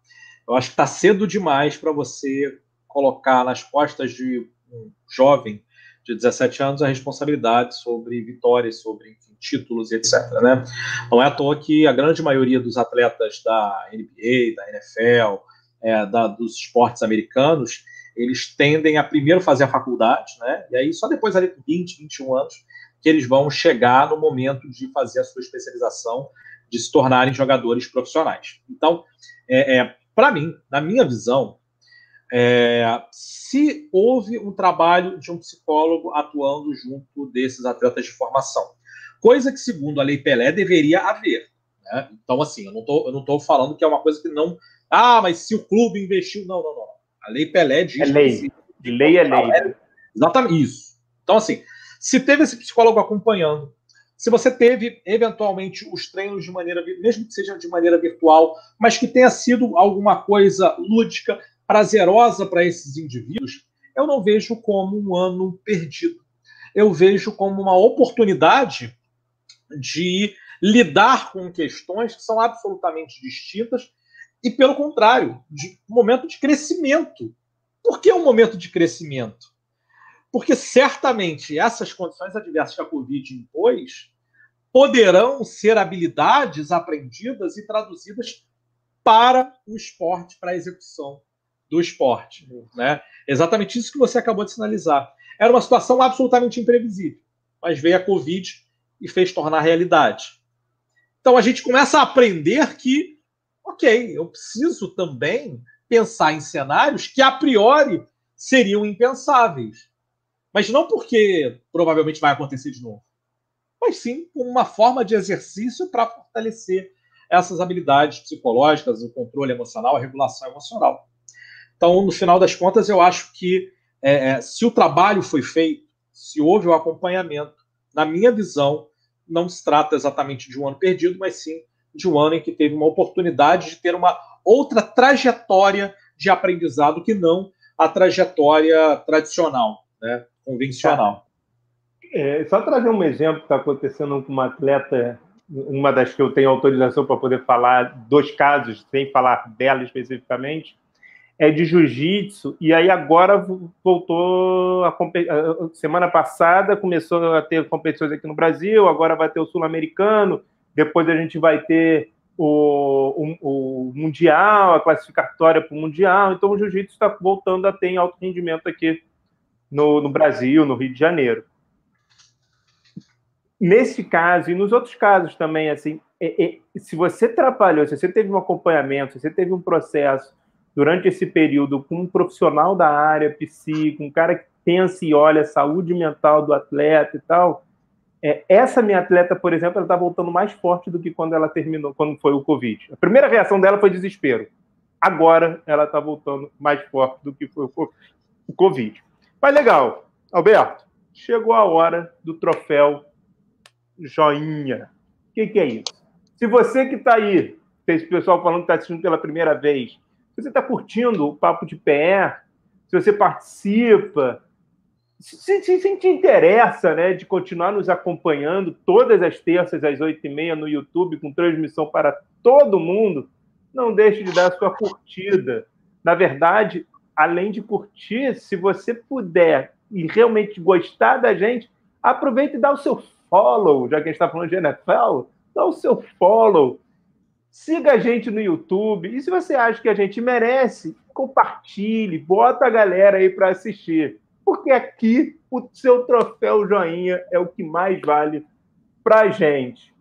[SPEAKER 2] Eu acho que está cedo demais para você colocar nas costas de um jovem de 17 anos a responsabilidade sobre vitórias, sobre enfim, títulos e etc. Né? Não é à toa que a grande maioria dos atletas da NBA, da NFL, é, da, dos esportes americanos, eles tendem a primeiro fazer a faculdade, né? e aí só depois, ali com 20, 21 anos, que eles vão chegar no momento de fazer a sua especialização de se tornarem jogadores profissionais. Então, é, é para mim, na minha visão, é, se houve um trabalho de um psicólogo atuando junto desses atletas de formação, coisa que, segundo a Lei Pelé, deveria haver. Né? Então, assim, eu não estou falando que é uma coisa que não. Ah, mas se o clube investiu. Não, não, não. A Lei Pelé diz.
[SPEAKER 1] É lei. De lei é lei.
[SPEAKER 2] Exatamente isso. Então, assim, se teve esse psicólogo acompanhando, se você teve eventualmente os treinos de maneira, mesmo que seja de maneira virtual, mas que tenha sido alguma coisa lúdica, prazerosa para esses indivíduos, eu não vejo como um ano perdido. Eu vejo como uma oportunidade de lidar com questões que são absolutamente distintas e, pelo contrário, de momento de crescimento. Por que um momento de crescimento? Porque certamente essas condições adversas que a Covid impôs poderão ser habilidades aprendidas e traduzidas para o esporte, para a execução do esporte. Né? Exatamente isso que você acabou de sinalizar. Era uma situação absolutamente imprevisível, mas veio a Covid e fez tornar realidade. Então a gente começa a aprender que, ok, eu preciso também pensar em cenários que a priori seriam impensáveis. Mas não porque provavelmente vai acontecer de novo, mas sim como uma forma de exercício para fortalecer essas habilidades psicológicas, o controle emocional, a regulação emocional. Então, no final das contas, eu acho que é, é se o trabalho foi feito, se houve o acompanhamento, na minha visão, não se trata exatamente de um ano perdido, mas sim de um ano em que teve uma oportunidade de ter uma outra trajetória de aprendizado que não a trajetória tradicional, né, convencional.
[SPEAKER 1] É, só trazer um exemplo que está acontecendo com uma atleta, uma das que eu tenho autorização para poder falar, dois casos, sem falar dela especificamente, é de jiu-jitsu, e aí agora voltou a semana passada começou a ter competições aqui no Brasil, agora vai ter o sul-americano, depois a gente vai ter o, o, o Mundial, a classificatória para o Mundial, então o jiu-jitsu está voltando a ter alto rendimento aqui no, no Brasil, no Rio de Janeiro. Nesse caso, e nos outros casos também, assim, é, é, se você trabalhou, se você teve um acompanhamento, se você teve um processo durante esse período com um profissional da área, com um cara que pensa e olha a saúde mental do atleta e tal, é, essa minha atleta, por exemplo, ela está voltando mais forte do que quando ela terminou, quando foi o Covid. A primeira reação dela foi desespero. Agora ela está voltando mais forte do que foi o Covid. Mas legal, Alberto, chegou a hora do troféu joinha. O que, que é isso? Se você que está aí, tem esse pessoal falando que está assistindo pela primeira vez, se você está curtindo o Papo de Pé, se você participa, se, se, se, te interessa né, de continuar nos acompanhando todas as terças às oito e meia no YouTube, com transmissão para todo mundo, não deixe de dar a sua curtida. Na verdade, além de curtir, se você puder e realmente gostar da gente, aproveite e dá o seu follow, já que a gente está falando de NFL, dá o seu follow Siga a gente no YouTube. E se você acha que a gente merece, compartilhe, bota a galera aí para assistir. Porque aqui o seu troféu joinha é o que mais vale para a gente.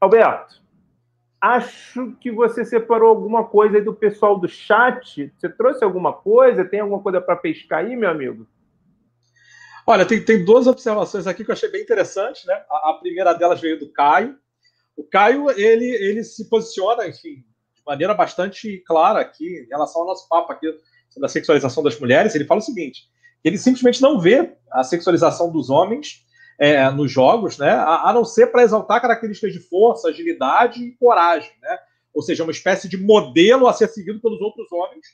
[SPEAKER 1] Alberto, acho que você separou alguma coisa aí do pessoal do chat. Você trouxe alguma coisa? Tem alguma coisa para pescar aí, meu amigo?
[SPEAKER 2] Olha, tem, tem duas observações aqui que eu achei bem interessantes, né? A, a primeira delas veio do Caio. O Caio, ele, ele se posiciona, enfim, de maneira bastante clara aqui em relação ao nosso papo aqui sobre a sexualização das mulheres. Ele fala o seguinte: ele simplesmente não vê a sexualização dos homens é, nos jogos, né, a, a não ser para exaltar características de força, agilidade e coragem, né? Ou seja, uma espécie de modelo a ser seguido pelos outros homens.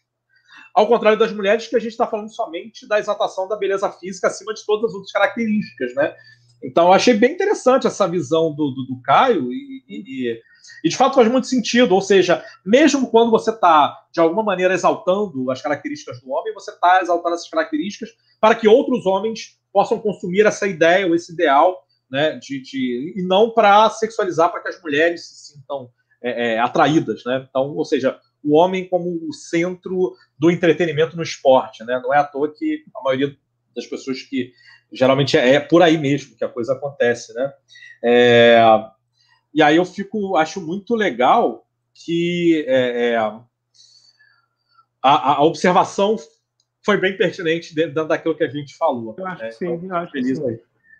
[SPEAKER 2] Ao contrário das mulheres, que a gente está falando somente da exaltação da beleza física acima de todas as outras características, né? Então, eu achei bem interessante essa visão do, do, do Caio e, e, e, de fato, faz muito sentido. Ou seja, mesmo quando você está, de alguma maneira, exaltando as características do homem, você está exaltando essas características para que outros homens possam consumir essa ideia ou esse ideal, né, de, de e não para sexualizar para que as mulheres se sintam é, é, atraídas. Né? Então, ou seja, o homem como o centro do entretenimento no esporte. Né? Não é à toa que a maioria das pessoas que geralmente é, é, por aí mesmo que a coisa acontece, né? É, e aí eu fico, acho muito legal que é, é a, a, observação foi bem pertinente dentro daquilo que a gente falou.
[SPEAKER 1] Eu acho né? que sim, então, eu acho feliz que sim.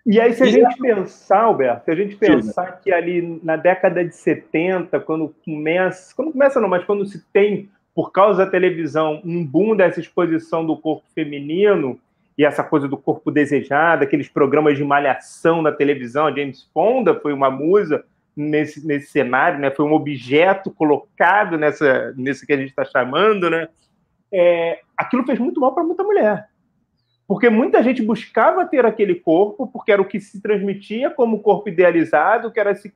[SPEAKER 1] E aí, se a gente pensar, Alberto, se a gente pensar que ali na década de 70, quando começa, quando começa não, mas quando se tem, por causa da televisão, um boom dessa exposição do corpo feminino, e essa coisa do corpo desejado, aqueles programas de malhação na televisão, a James Fonda foi uma musa nesse, nesse cenário, né? Foi um objeto colocado nessa, nesse que a gente está chamando, né? É, aquilo fez muito mal para muita mulher. Porque muita gente buscava ter aquele corpo, porque era o que se transmitia como corpo idealizado, que era se,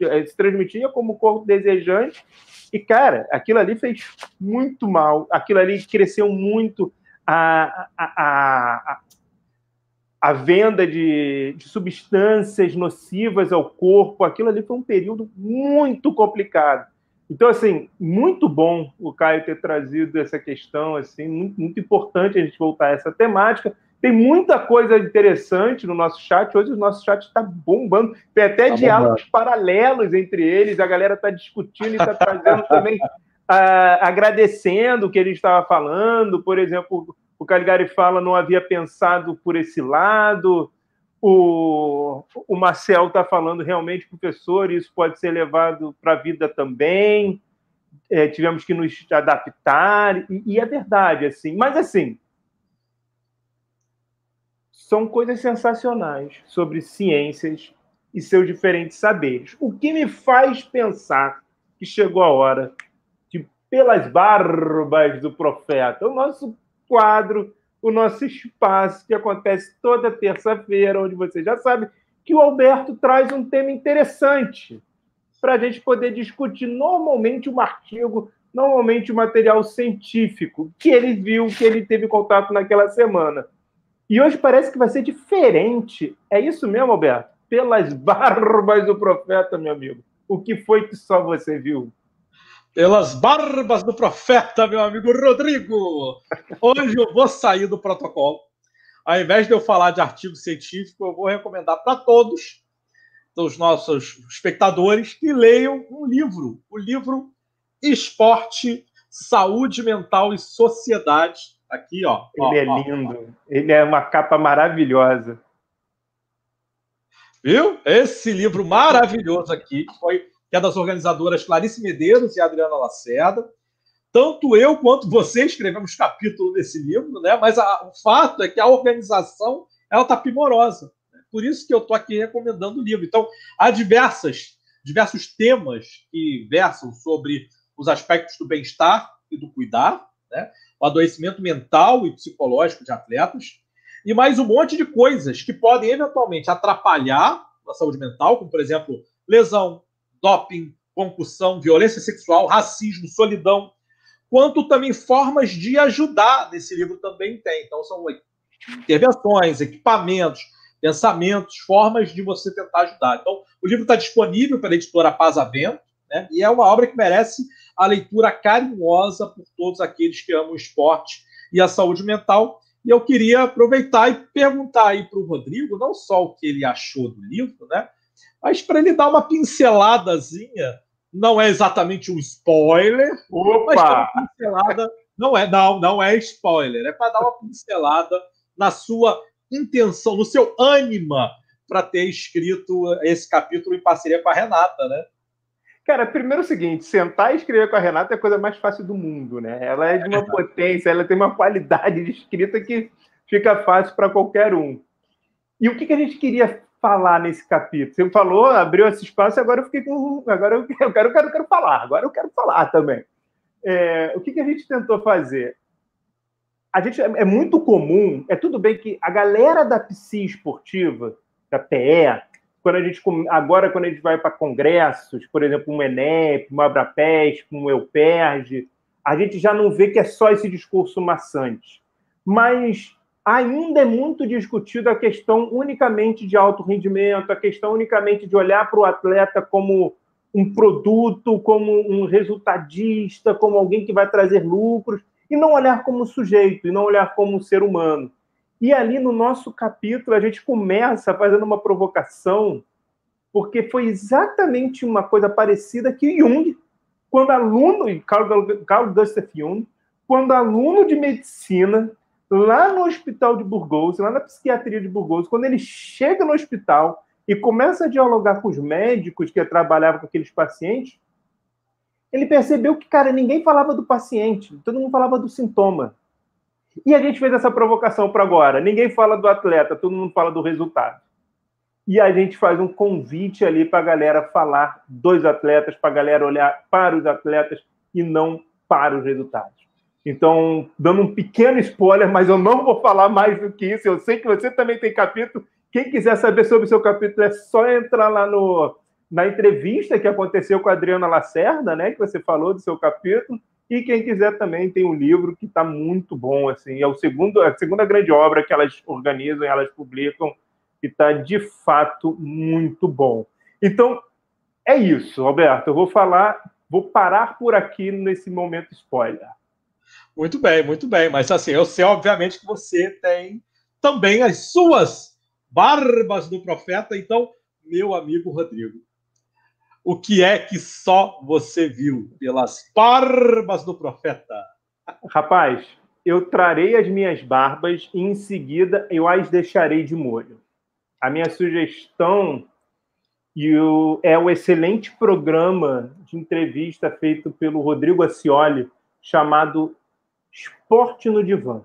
[SPEAKER 1] eh, se transmitia como corpo desejante. E, cara, aquilo ali fez muito mal. Aquilo ali cresceu muito a, a, a, a venda de, de, substâncias nocivas ao corpo, aquilo ali foi um período muito complicado. Então, assim, muito bom o Caio ter trazido essa questão, assim, muito, muito importante a gente voltar a essa temática. Tem muita coisa interessante no nosso chat. Hoje o nosso chat está bombando. Tem até tá diálogos bombando. paralelos entre eles. A galera está discutindo e está trazendo também, uh, agradecendo o que ele estava falando. Por exemplo, o Caligari fala, não havia pensado por esse lado. O, o Marcel está falando realmente, professor, isso pode ser levado para a vida também. É, tivemos que nos adaptar, e, e é verdade, assim. Mas, assim, são coisas sensacionais sobre ciências e seus diferentes saberes. O que me faz pensar que chegou a hora de, pelas barbas do profeta, o nosso quadro, o nosso espaço, que acontece toda terça-feira, onde você já sabe que o Alberto traz um tema interessante para a gente poder discutir normalmente um artigo, normalmente um material científico que ele viu, que ele teve contato naquela semana. E hoje parece que vai ser diferente. É isso mesmo, Alberto? Pelas barbas do profeta, meu amigo. O que foi que só você viu?
[SPEAKER 2] Pelas barbas do profeta, meu amigo Rodrigo. Hoje eu vou sair do protocolo. Ao invés de eu falar de artigo científico, eu vou recomendar para todos os nossos espectadores que leiam um livro, o livro Esporte, Saúde Mental e Sociedade. Aqui, ó.
[SPEAKER 1] Ele
[SPEAKER 2] ó,
[SPEAKER 1] é lindo. Ó. Ele é uma capa maravilhosa.
[SPEAKER 2] Viu? Esse livro maravilhoso aqui foi que é das organizadoras Clarice Medeiros e Adriana Lacerda. Tanto eu quanto você escrevemos capítulo desse livro, né? mas a, o fato é que a organização ela está primorosa. Né? Por isso que eu estou aqui recomendando o livro. Então, há diversas, diversos temas que versam sobre os aspectos do bem-estar e do cuidar, né? o adoecimento mental e psicológico de atletas, e mais um monte de coisas que podem eventualmente atrapalhar a saúde mental, como, por exemplo, lesão, doping, concussão, violência sexual, racismo, solidão, quanto também formas de ajudar nesse livro também tem. Então, são intervenções, equipamentos, pensamentos, formas de você tentar ajudar. Então, o livro está disponível pela editora Pazavento, né? e é uma obra que merece a leitura carinhosa por todos aqueles que amam o esporte e a saúde mental. E eu queria aproveitar e perguntar aí para o Rodrigo, não só o que ele achou do livro, né? Mas para ele dar uma pinceladazinha, não é exatamente um spoiler,
[SPEAKER 1] Opa!
[SPEAKER 2] mas uma pincelada, não é, não, não é spoiler, é para dar uma pincelada na sua intenção, no seu ânima para ter escrito esse capítulo em parceria com a Renata, né?
[SPEAKER 1] Cara, primeiro é o seguinte, sentar e escrever com a Renata é a coisa mais fácil do mundo, né? Ela é de uma é potência, ela tem uma qualidade de escrita que fica fácil para qualquer um. E o que, que a gente queria falar nesse capítulo? Você falou, abriu esse espaço, agora eu fiquei com. Agora eu quero, eu quero, eu quero, falar, agora eu quero falar também. É, o que, que a gente tentou fazer? A gente é, é muito comum, é tudo bem que a galera da psi esportiva, da PE, quando a gente agora quando a gente vai para congressos, por exemplo, um ENEP, um Abrapesp, um EUPERJ, a gente já não vê que é só esse discurso maçante. Mas ainda é muito discutida a questão unicamente de alto rendimento, a questão unicamente de olhar para o atleta como um produto, como um resultadista, como alguém que vai trazer lucros, e não olhar como sujeito, e não olhar como um ser humano. E ali no nosso capítulo a gente começa fazendo uma provocação, porque foi exatamente uma coisa parecida que Jung, quando aluno, Carl, Gustav Jung, quando aluno de medicina, lá no hospital de Burgos, lá na psiquiatria de Burgos, quando ele chega no hospital e começa a dialogar com os médicos que trabalhavam com aqueles pacientes, ele percebeu que, cara, ninguém falava do paciente, todo mundo falava do sintoma. E a gente fez essa provocação para agora. Ninguém fala do atleta, todo mundo fala do resultado. E a gente faz um convite ali para a galera falar dos atletas, para a galera olhar para os atletas e não para os resultados. Então, dando um pequeno spoiler, mas eu não vou falar mais do que isso. Eu sei que você também tem capítulo. Quem quiser saber sobre o seu capítulo é só entrar lá no, na entrevista que aconteceu com a Adriana Lacerda, né? Que você falou do seu capítulo. E quem quiser também tem um livro que está muito bom, assim. É o segundo, a segunda grande obra que elas organizam elas publicam, que está de fato muito bom. Então, é isso, Roberto. Eu vou falar, vou parar por aqui nesse momento spoiler.
[SPEAKER 2] Muito bem, muito bem. Mas assim, eu sei, obviamente, que você tem também as suas barbas do profeta. Então, meu amigo Rodrigo, o que é que só você viu pelas barbas do profeta?
[SPEAKER 1] Rapaz, eu trarei as minhas barbas e em seguida eu as deixarei de molho. A minha sugestão é o excelente programa de entrevista feito pelo Rodrigo Acioli, chamado Esporte no Divã.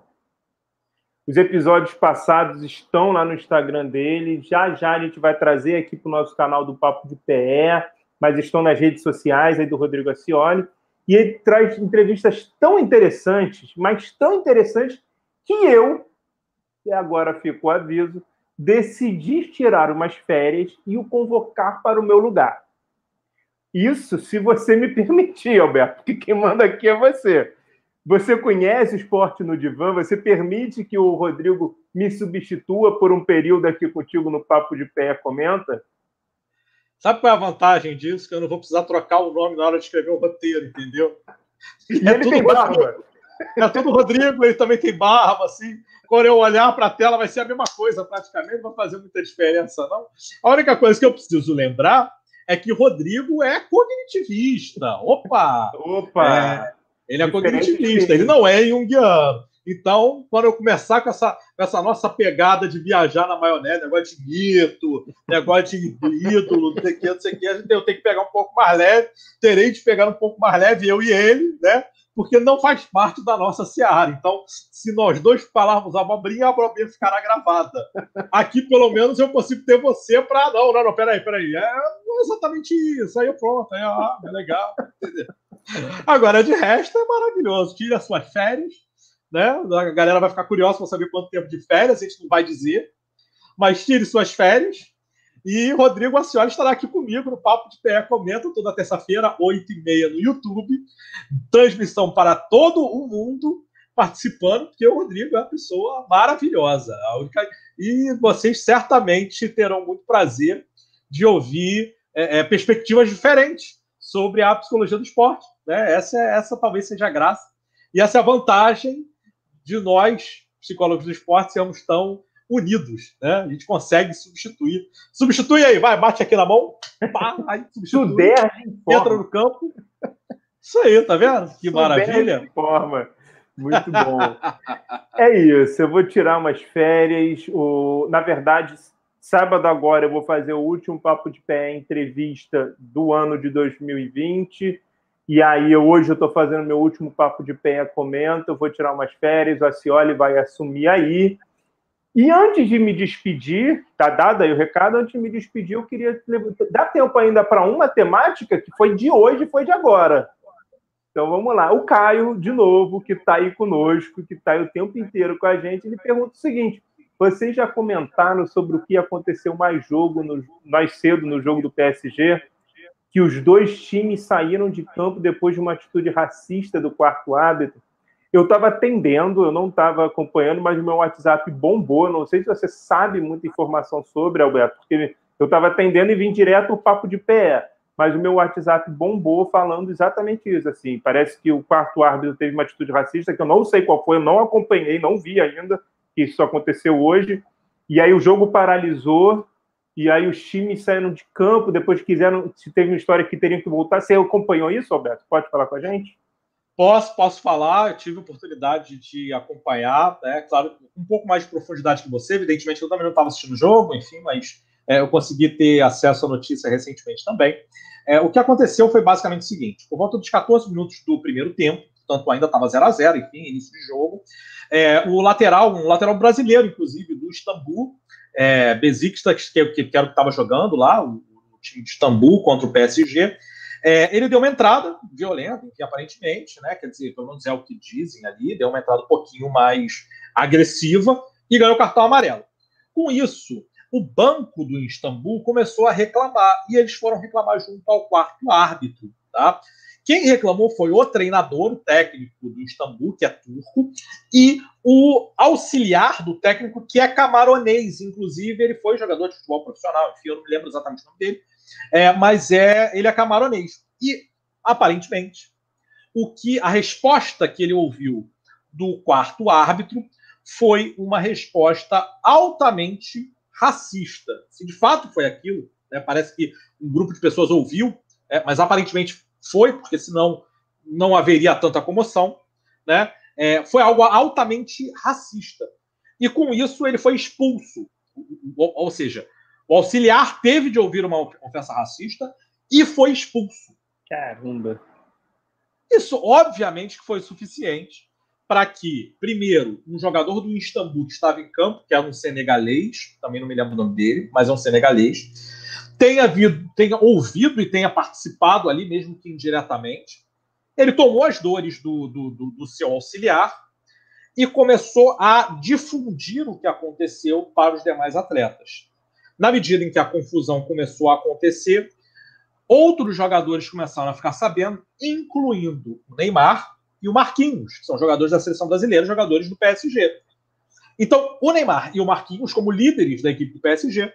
[SPEAKER 1] Os episódios passados estão lá no Instagram dele. Já já a gente vai trazer aqui para o nosso canal do Papo de PE, mas estão nas redes sociais aí do Rodrigo Acioli. E ele traz entrevistas tão interessantes, mas tão interessantes, que eu, e agora fico o aviso, decidi tirar umas férias e o convocar para o meu lugar. Isso se você me permitir, Alberto, porque quem manda aqui é você. Você conhece o esporte no divã? Você permite que o Rodrigo me substitua por um período aqui contigo no Papo de Pé Comenta?
[SPEAKER 2] Sabe qual é a vantagem disso? Que eu não vou precisar trocar o nome na hora de escrever o roteiro, entendeu?
[SPEAKER 1] E é ele tem barba.
[SPEAKER 2] É tudo Rodrigo, ele também tem barba, assim. Quando eu olhar para a tela, vai ser a mesma coisa, praticamente, não vai fazer muita diferença, não. A única coisa que eu preciso lembrar é que Rodrigo é cognitivista. Opa!
[SPEAKER 1] Opa!
[SPEAKER 2] É, ele é cognitivista, ele não é junguiano. Então, quando eu começar com essa, com essa nossa pegada de viajar na maionese, negócio de mito, negócio de ídolo, não sei o que, não sei o que, eu tenho que pegar um pouco mais leve, terei de pegar um pouco mais leve, eu e ele, né? Porque não faz parte da nossa seara. Então, se nós dois falarmos abobrinha, a abobrinha ficará gravada. Aqui, pelo menos, eu consigo ter você para. Não, não, não, peraí, peraí. É exatamente isso. Aí pronto, aí, é legal. Entendeu? Agora, de resto, é maravilhoso. Tire as suas férias, né? A galera vai ficar curiosa para saber quanto tempo de férias, a gente não vai dizer. Mas tire suas férias. E Rodrigo Acioli estará aqui comigo no Papo de PE Comenta toda terça-feira, 8h30 no YouTube. Transmissão para todo o mundo participando, porque o Rodrigo é uma pessoa maravilhosa. E vocês certamente terão muito prazer de ouvir é, é, perspectivas diferentes sobre a psicologia do esporte. Né? Essa, essa talvez seja a graça. E essa é a vantagem de nós, psicólogos do esporte, sermos tão unidos. Né? A gente consegue substituir. Substitui aí, vai, bate aqui na mão. Pá, aí substitui. entra no campo. Isso aí, tá vendo? Que maravilha.
[SPEAKER 1] Forma. Muito bom. é isso, eu vou tirar umas férias. O... Na verdade, sábado agora eu vou fazer o último Papo de Pé entrevista do ano de 2020. E aí, hoje eu estou fazendo meu último papo de penha comenta, eu vou tirar umas férias, o Acioli vai assumir aí. E antes de me despedir, tá dado aí o recado, antes de me despedir, eu queria. Dá tempo ainda para uma temática que foi de hoje e foi de agora. Então vamos lá. O Caio, de novo, que está aí conosco, que está aí o tempo inteiro com a gente, ele pergunta o seguinte: vocês já comentaram sobre o que aconteceu mais jogo, no, mais cedo no jogo do PSG? que os dois times saíram de campo depois de uma atitude racista do quarto árbitro. Eu estava atendendo, eu não estava acompanhando, mas meu WhatsApp bombou. Não sei se você sabe muita informação sobre, Alberto, porque eu estava atendendo e vim direto o papo de pé. Mas o meu WhatsApp bombou falando exatamente isso. Assim, parece que o quarto árbitro teve uma atitude racista que eu não sei qual foi, eu não acompanhei, não vi ainda que isso aconteceu hoje. E aí o jogo paralisou e aí os times saíram de campo, depois quiseram, se teve uma história que teriam que voltar. Você acompanhou isso, Alberto? Pode falar com a gente?
[SPEAKER 2] Posso, posso falar, eu tive a oportunidade de acompanhar, né? Claro, um pouco mais de profundidade que você, evidentemente eu também não estava assistindo o jogo, enfim, mas é, eu consegui ter acesso à notícia recentemente também. É, o que aconteceu foi basicamente o seguinte: por volta dos 14 minutos do primeiro tempo, portanto ainda estava 0 a 0 enfim, início de jogo. É, o lateral, um lateral brasileiro, inclusive, do Istambul, é, Besiktas, que, que, que era o que estava jogando lá, o, o, time de Istambul contra o PSG, é, ele deu uma entrada violenta, enfim, aparentemente, né? Quer dizer, pelo menos é o que dizem ali, deu uma entrada um pouquinho mais agressiva e ganhou o cartão amarelo. Com isso, o banco do Istambul começou a reclamar e eles foram reclamar junto ao quarto árbitro, tá? Quem reclamou foi o treinador, o técnico do Istambul, que é turco, e o auxiliar do técnico, que é camaronês. Inclusive, ele foi jogador de futebol profissional, enfim, eu não me lembro exatamente o nome dele, é, mas é, ele é camaronês. E, aparentemente, o que a resposta que ele ouviu do quarto árbitro foi uma resposta altamente racista. Se de fato foi aquilo, né, parece que um grupo de pessoas ouviu, é, mas aparentemente foi, porque senão não haveria tanta comoção, né? É, foi algo altamente racista. E com isso ele foi expulso. Ou, ou, seja, o auxiliar teve de ouvir uma ofensa racista e foi expulso.
[SPEAKER 1] Caramba.
[SPEAKER 2] Isso, obviamente, que foi suficiente para que, primeiro, um jogador do Istambul que estava em campo, que era um senegalês, também não me lembro o nome dele, mas é um senegalês, tenha, tenha ouvido e tenha participado ali, mesmo que indiretamente. Ele tomou as dores do, do, do, do seu auxiliar e começou a difundir o que aconteceu para os demais atletas. Na medida em que a confusão começou a acontecer, outros jogadores começaram a ficar sabendo, incluindo o Neymar e o Marquinhos, que são jogadores da seleção brasileira, jogadores do PSG. Então, o Neymar e o Marquinhos, como líderes da equipe do PSG,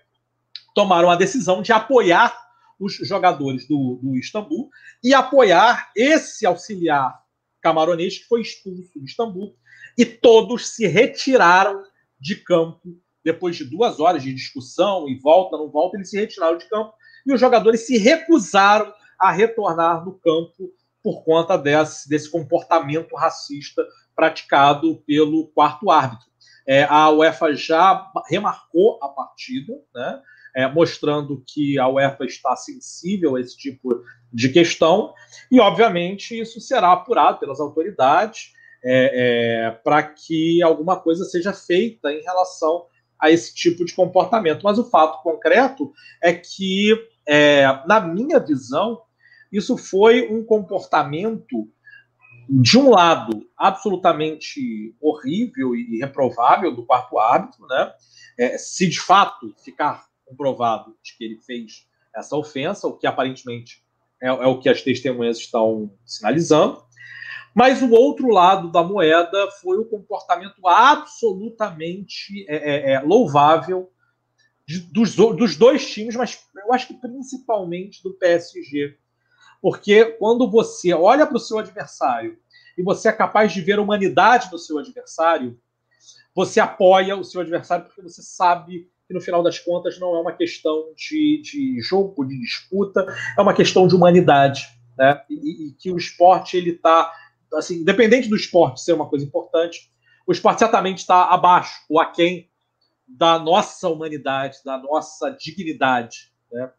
[SPEAKER 2] tomaram a decisão de apoiar os jogadores do, do Istambul e apoiar esse auxiliar camaronês que foi expulso do Istambul. E todos se retiraram de campo depois de duas horas de discussão e volta, não volta, eles se retiraram de campo e os jogadores se recusaram a retornar no campo por conta desse, desse comportamento racista praticado pelo quarto árbitro. É, a UEFA já remarcou a partida, né? é, mostrando que a UEFA está sensível a esse tipo de questão, e obviamente isso será apurado pelas autoridades é, é, para que alguma coisa seja feita em relação a esse tipo de comportamento. Mas o fato concreto é que, é, na minha visão, isso foi um comportamento de um lado, absolutamente horrível e reprovável do quarto árbitro, né? É, se de fato ficar comprovado de que ele fez essa ofensa, o que aparentemente é, é o que as testemunhas estão sinalizando. Mas o outro lado da moeda foi o comportamento absolutamente é, é, é louvável de, dos, dos dois times, mas eu acho que principalmente do PSG. Porque quando você olha para o seu adversário e você é capaz de ver a humanidade do seu adversário, você apoia o seu adversário porque você sabe que no final das contas não é uma questão de, de jogo, de disputa, é uma questão de humanidade, né? E, e que o esporte ele está, assim, independente do esporte ser uma coisa importante, o esporte certamente está abaixo ou aquém da nossa humanidade, da nossa dignidade, né?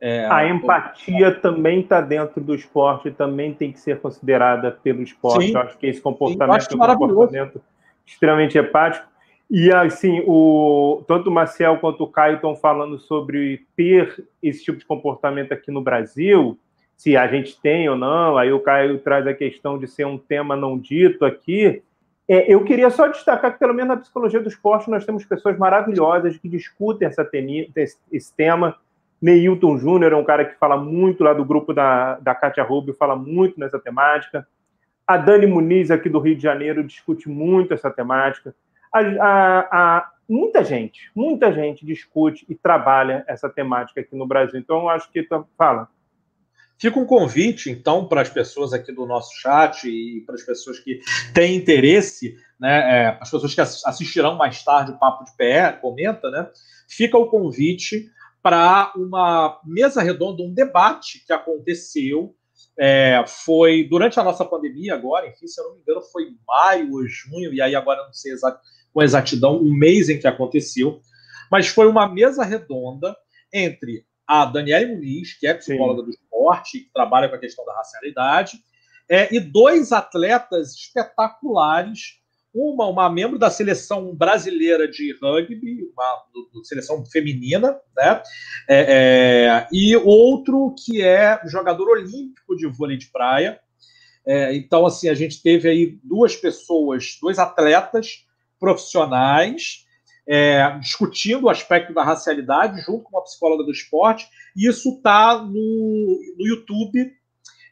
[SPEAKER 1] É, a empatia como... também está dentro do esporte, também tem que ser considerada pelo esporte. Sim, Eu acho que esse comportamento é um comportamento extremamente empático. E assim, o, tanto o Marcel quanto o Caio estão falando sobre ter esse tipo de comportamento aqui no Brasil, se a gente tem ou não. Aí o Caio traz a questão de ser um tema não dito aqui. É, eu queria só destacar que, pelo menos na psicologia do esporte, nós temos pessoas maravilhosas que discutem essa teni, esse, esse tema. Neilton Júnior é um cara que fala muito lá do grupo da, da Katia Rubio, fala muito nessa temática. A Dani Muniz, aqui do Rio de Janeiro, discute muito essa temática a, a, a, muita gente, muita gente discute e trabalha essa temática aqui no Brasil. Então, eu acho que fala.
[SPEAKER 2] Fica um convite, então, para as pessoas aqui do nosso chat e para as pessoas que têm interesse, né, é, as pessoas que assistirão mais tarde o Papo de Pé, comenta, né? Fica o convite para uma mesa redonda, um debate que aconteceu é, foi durante a nossa pandemia agora, enfim, se eu não me engano, foi maio ou junho, e aí agora não sei exatamente com exatidão o mês em que aconteceu, mas foi uma mesa redonda entre a Daniele Muniz, que é psicóloga Sim. do esporte, que trabalha com a questão da racialidade, é, e dois atletas espetaculares. Uma, uma membro da seleção brasileira de rugby, uma do, do seleção feminina, né? É, é, e outro que é jogador olímpico de vôlei de praia. É, então, assim, a gente teve aí duas pessoas, dois atletas profissionais é, discutindo o aspecto da racialidade junto com uma psicóloga do esporte. E isso está no, no YouTube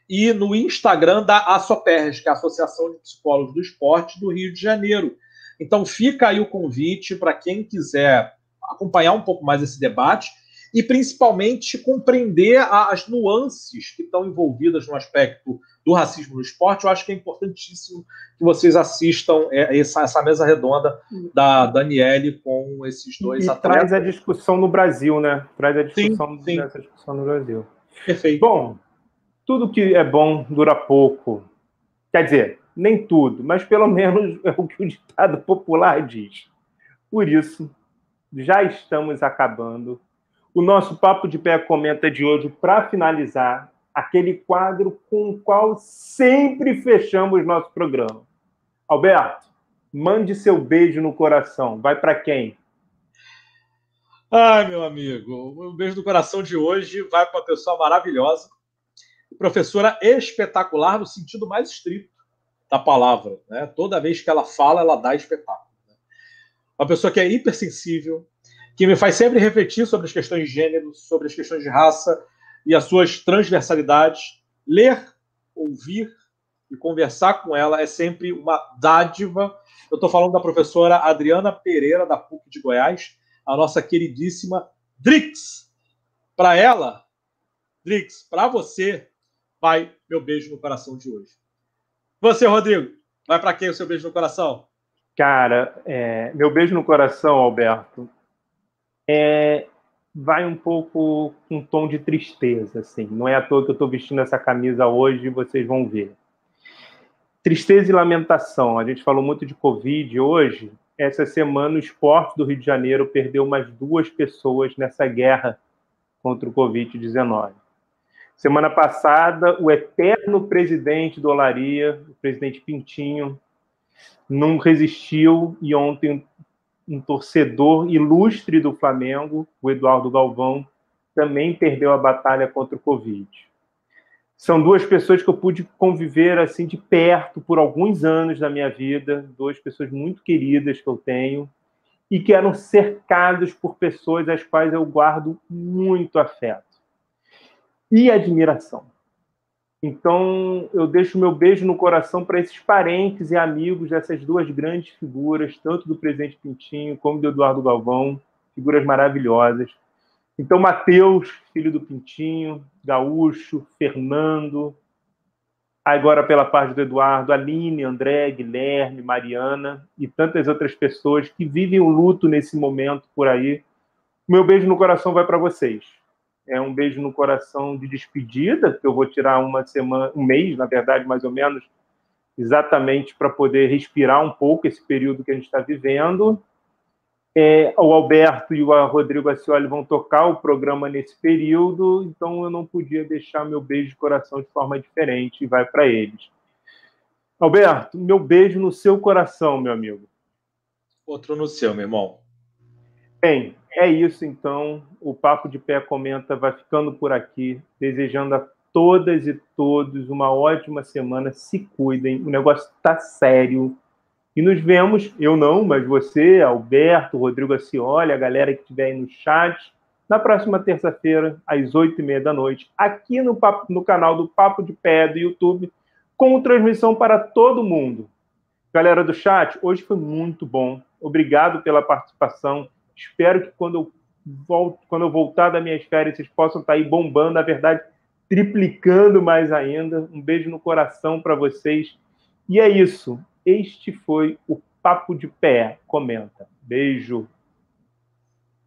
[SPEAKER 2] e no Instagram da ASOPERS, que é a Associação de Psicólogos do Esporte do Rio de Janeiro. Então fica aí o convite para quem quiser acompanhar um pouco mais esse debate e principalmente compreender as nuances que estão envolvidas no aspecto do racismo no esporte. Eu acho que é importantíssimo que vocês assistam é, essa, essa mesa redonda da Daniele com esses dois
[SPEAKER 1] e atletas. Traz a discussão no Brasil, né? Traz a discussão,
[SPEAKER 2] sim, sim.
[SPEAKER 1] Dessa discussão no Brasil.
[SPEAKER 2] Perfeito.
[SPEAKER 1] Bom, tudo que é bom dura pouco. Quer dizer, nem tudo, mas pelo menos é o que o ditado popular diz. Por isso, já estamos acabando. O nosso Papo de Pé Comenta de hoje, para finalizar, aquele quadro com o qual sempre fechamos nosso programa. Alberto, mande seu beijo no coração. Vai para quem?
[SPEAKER 2] Ai, meu amigo, o beijo do coração de hoje vai para uma pessoa maravilhosa, professora espetacular no sentido mais estrito da palavra. Né? Toda vez que ela fala, ela dá espetáculo. Né? Uma pessoa que é hipersensível, que me faz sempre refletir sobre as questões de gênero, sobre as questões de raça e as suas transversalidades. Ler, ouvir e conversar com ela é sempre uma dádiva. Eu estou falando da professora Adriana Pereira, da PUC de Goiás, a nossa queridíssima Drix. Para ela, Drix, para você, vai meu beijo no coração de hoje. Você, Rodrigo, vai para quem o seu beijo no coração?
[SPEAKER 1] Cara, é, meu beijo no coração, Alberto, é, vai um pouco com um tom de tristeza, assim. Não é à toa que eu estou vestindo essa camisa hoje, vocês vão ver. Tristeza e lamentação. A gente falou muito de Covid hoje. Essa semana, o esporte do Rio de Janeiro perdeu mais duas pessoas nessa guerra contra o Covid-19. Semana passada, o eterno presidente do Olaria, o presidente Pintinho, não resistiu e ontem um torcedor ilustre do Flamengo, o Eduardo Galvão, também perdeu a batalha contra o Covid. São duas pessoas que eu pude conviver assim de perto por alguns anos da minha vida, duas pessoas muito queridas que eu tenho e que eram cercados por pessoas às quais eu guardo muito afeto e admiração. Então, eu deixo meu beijo no coração para esses parentes e amigos dessas duas grandes figuras, tanto do presidente Pintinho como do Eduardo Galvão, figuras maravilhosas. Então, Matheus, filho do Pintinho, Gaúcho, Fernando, agora pela parte do Eduardo, Aline, André, Guilherme, Mariana e tantas outras pessoas que vivem o luto nesse momento por aí. Meu beijo no coração vai para vocês é um beijo no coração de despedida, que eu vou tirar uma semana, um mês, na verdade, mais ou menos, exatamente para poder respirar um pouco esse período que a gente está vivendo. É, o Alberto e o Rodrigo Acioli vão tocar o programa nesse período, então eu não podia deixar meu beijo de coração de forma diferente e vai para eles. Alberto, meu beijo no seu coração, meu amigo.
[SPEAKER 2] Outro no seu, meu irmão.
[SPEAKER 1] Bem, é isso então. O Papo de Pé Comenta vai ficando por aqui, desejando a todas e todos uma ótima semana. Se cuidem, o negócio está sério. E nos vemos, eu não, mas você, Alberto, Rodrigo Acioli, a galera que estiver aí no chat, na próxima terça-feira, às oito e meia da noite, aqui no, papo, no canal do Papo de Pé do YouTube, com transmissão para todo mundo. Galera do chat, hoje foi muito bom. Obrigado pela participação. Espero que quando eu, volto, quando eu voltar das minhas férias, vocês possam estar aí bombando, na verdade, triplicando mais ainda. Um beijo no coração para vocês. E é isso. Este foi o Papo de Pé. Comenta. Beijo.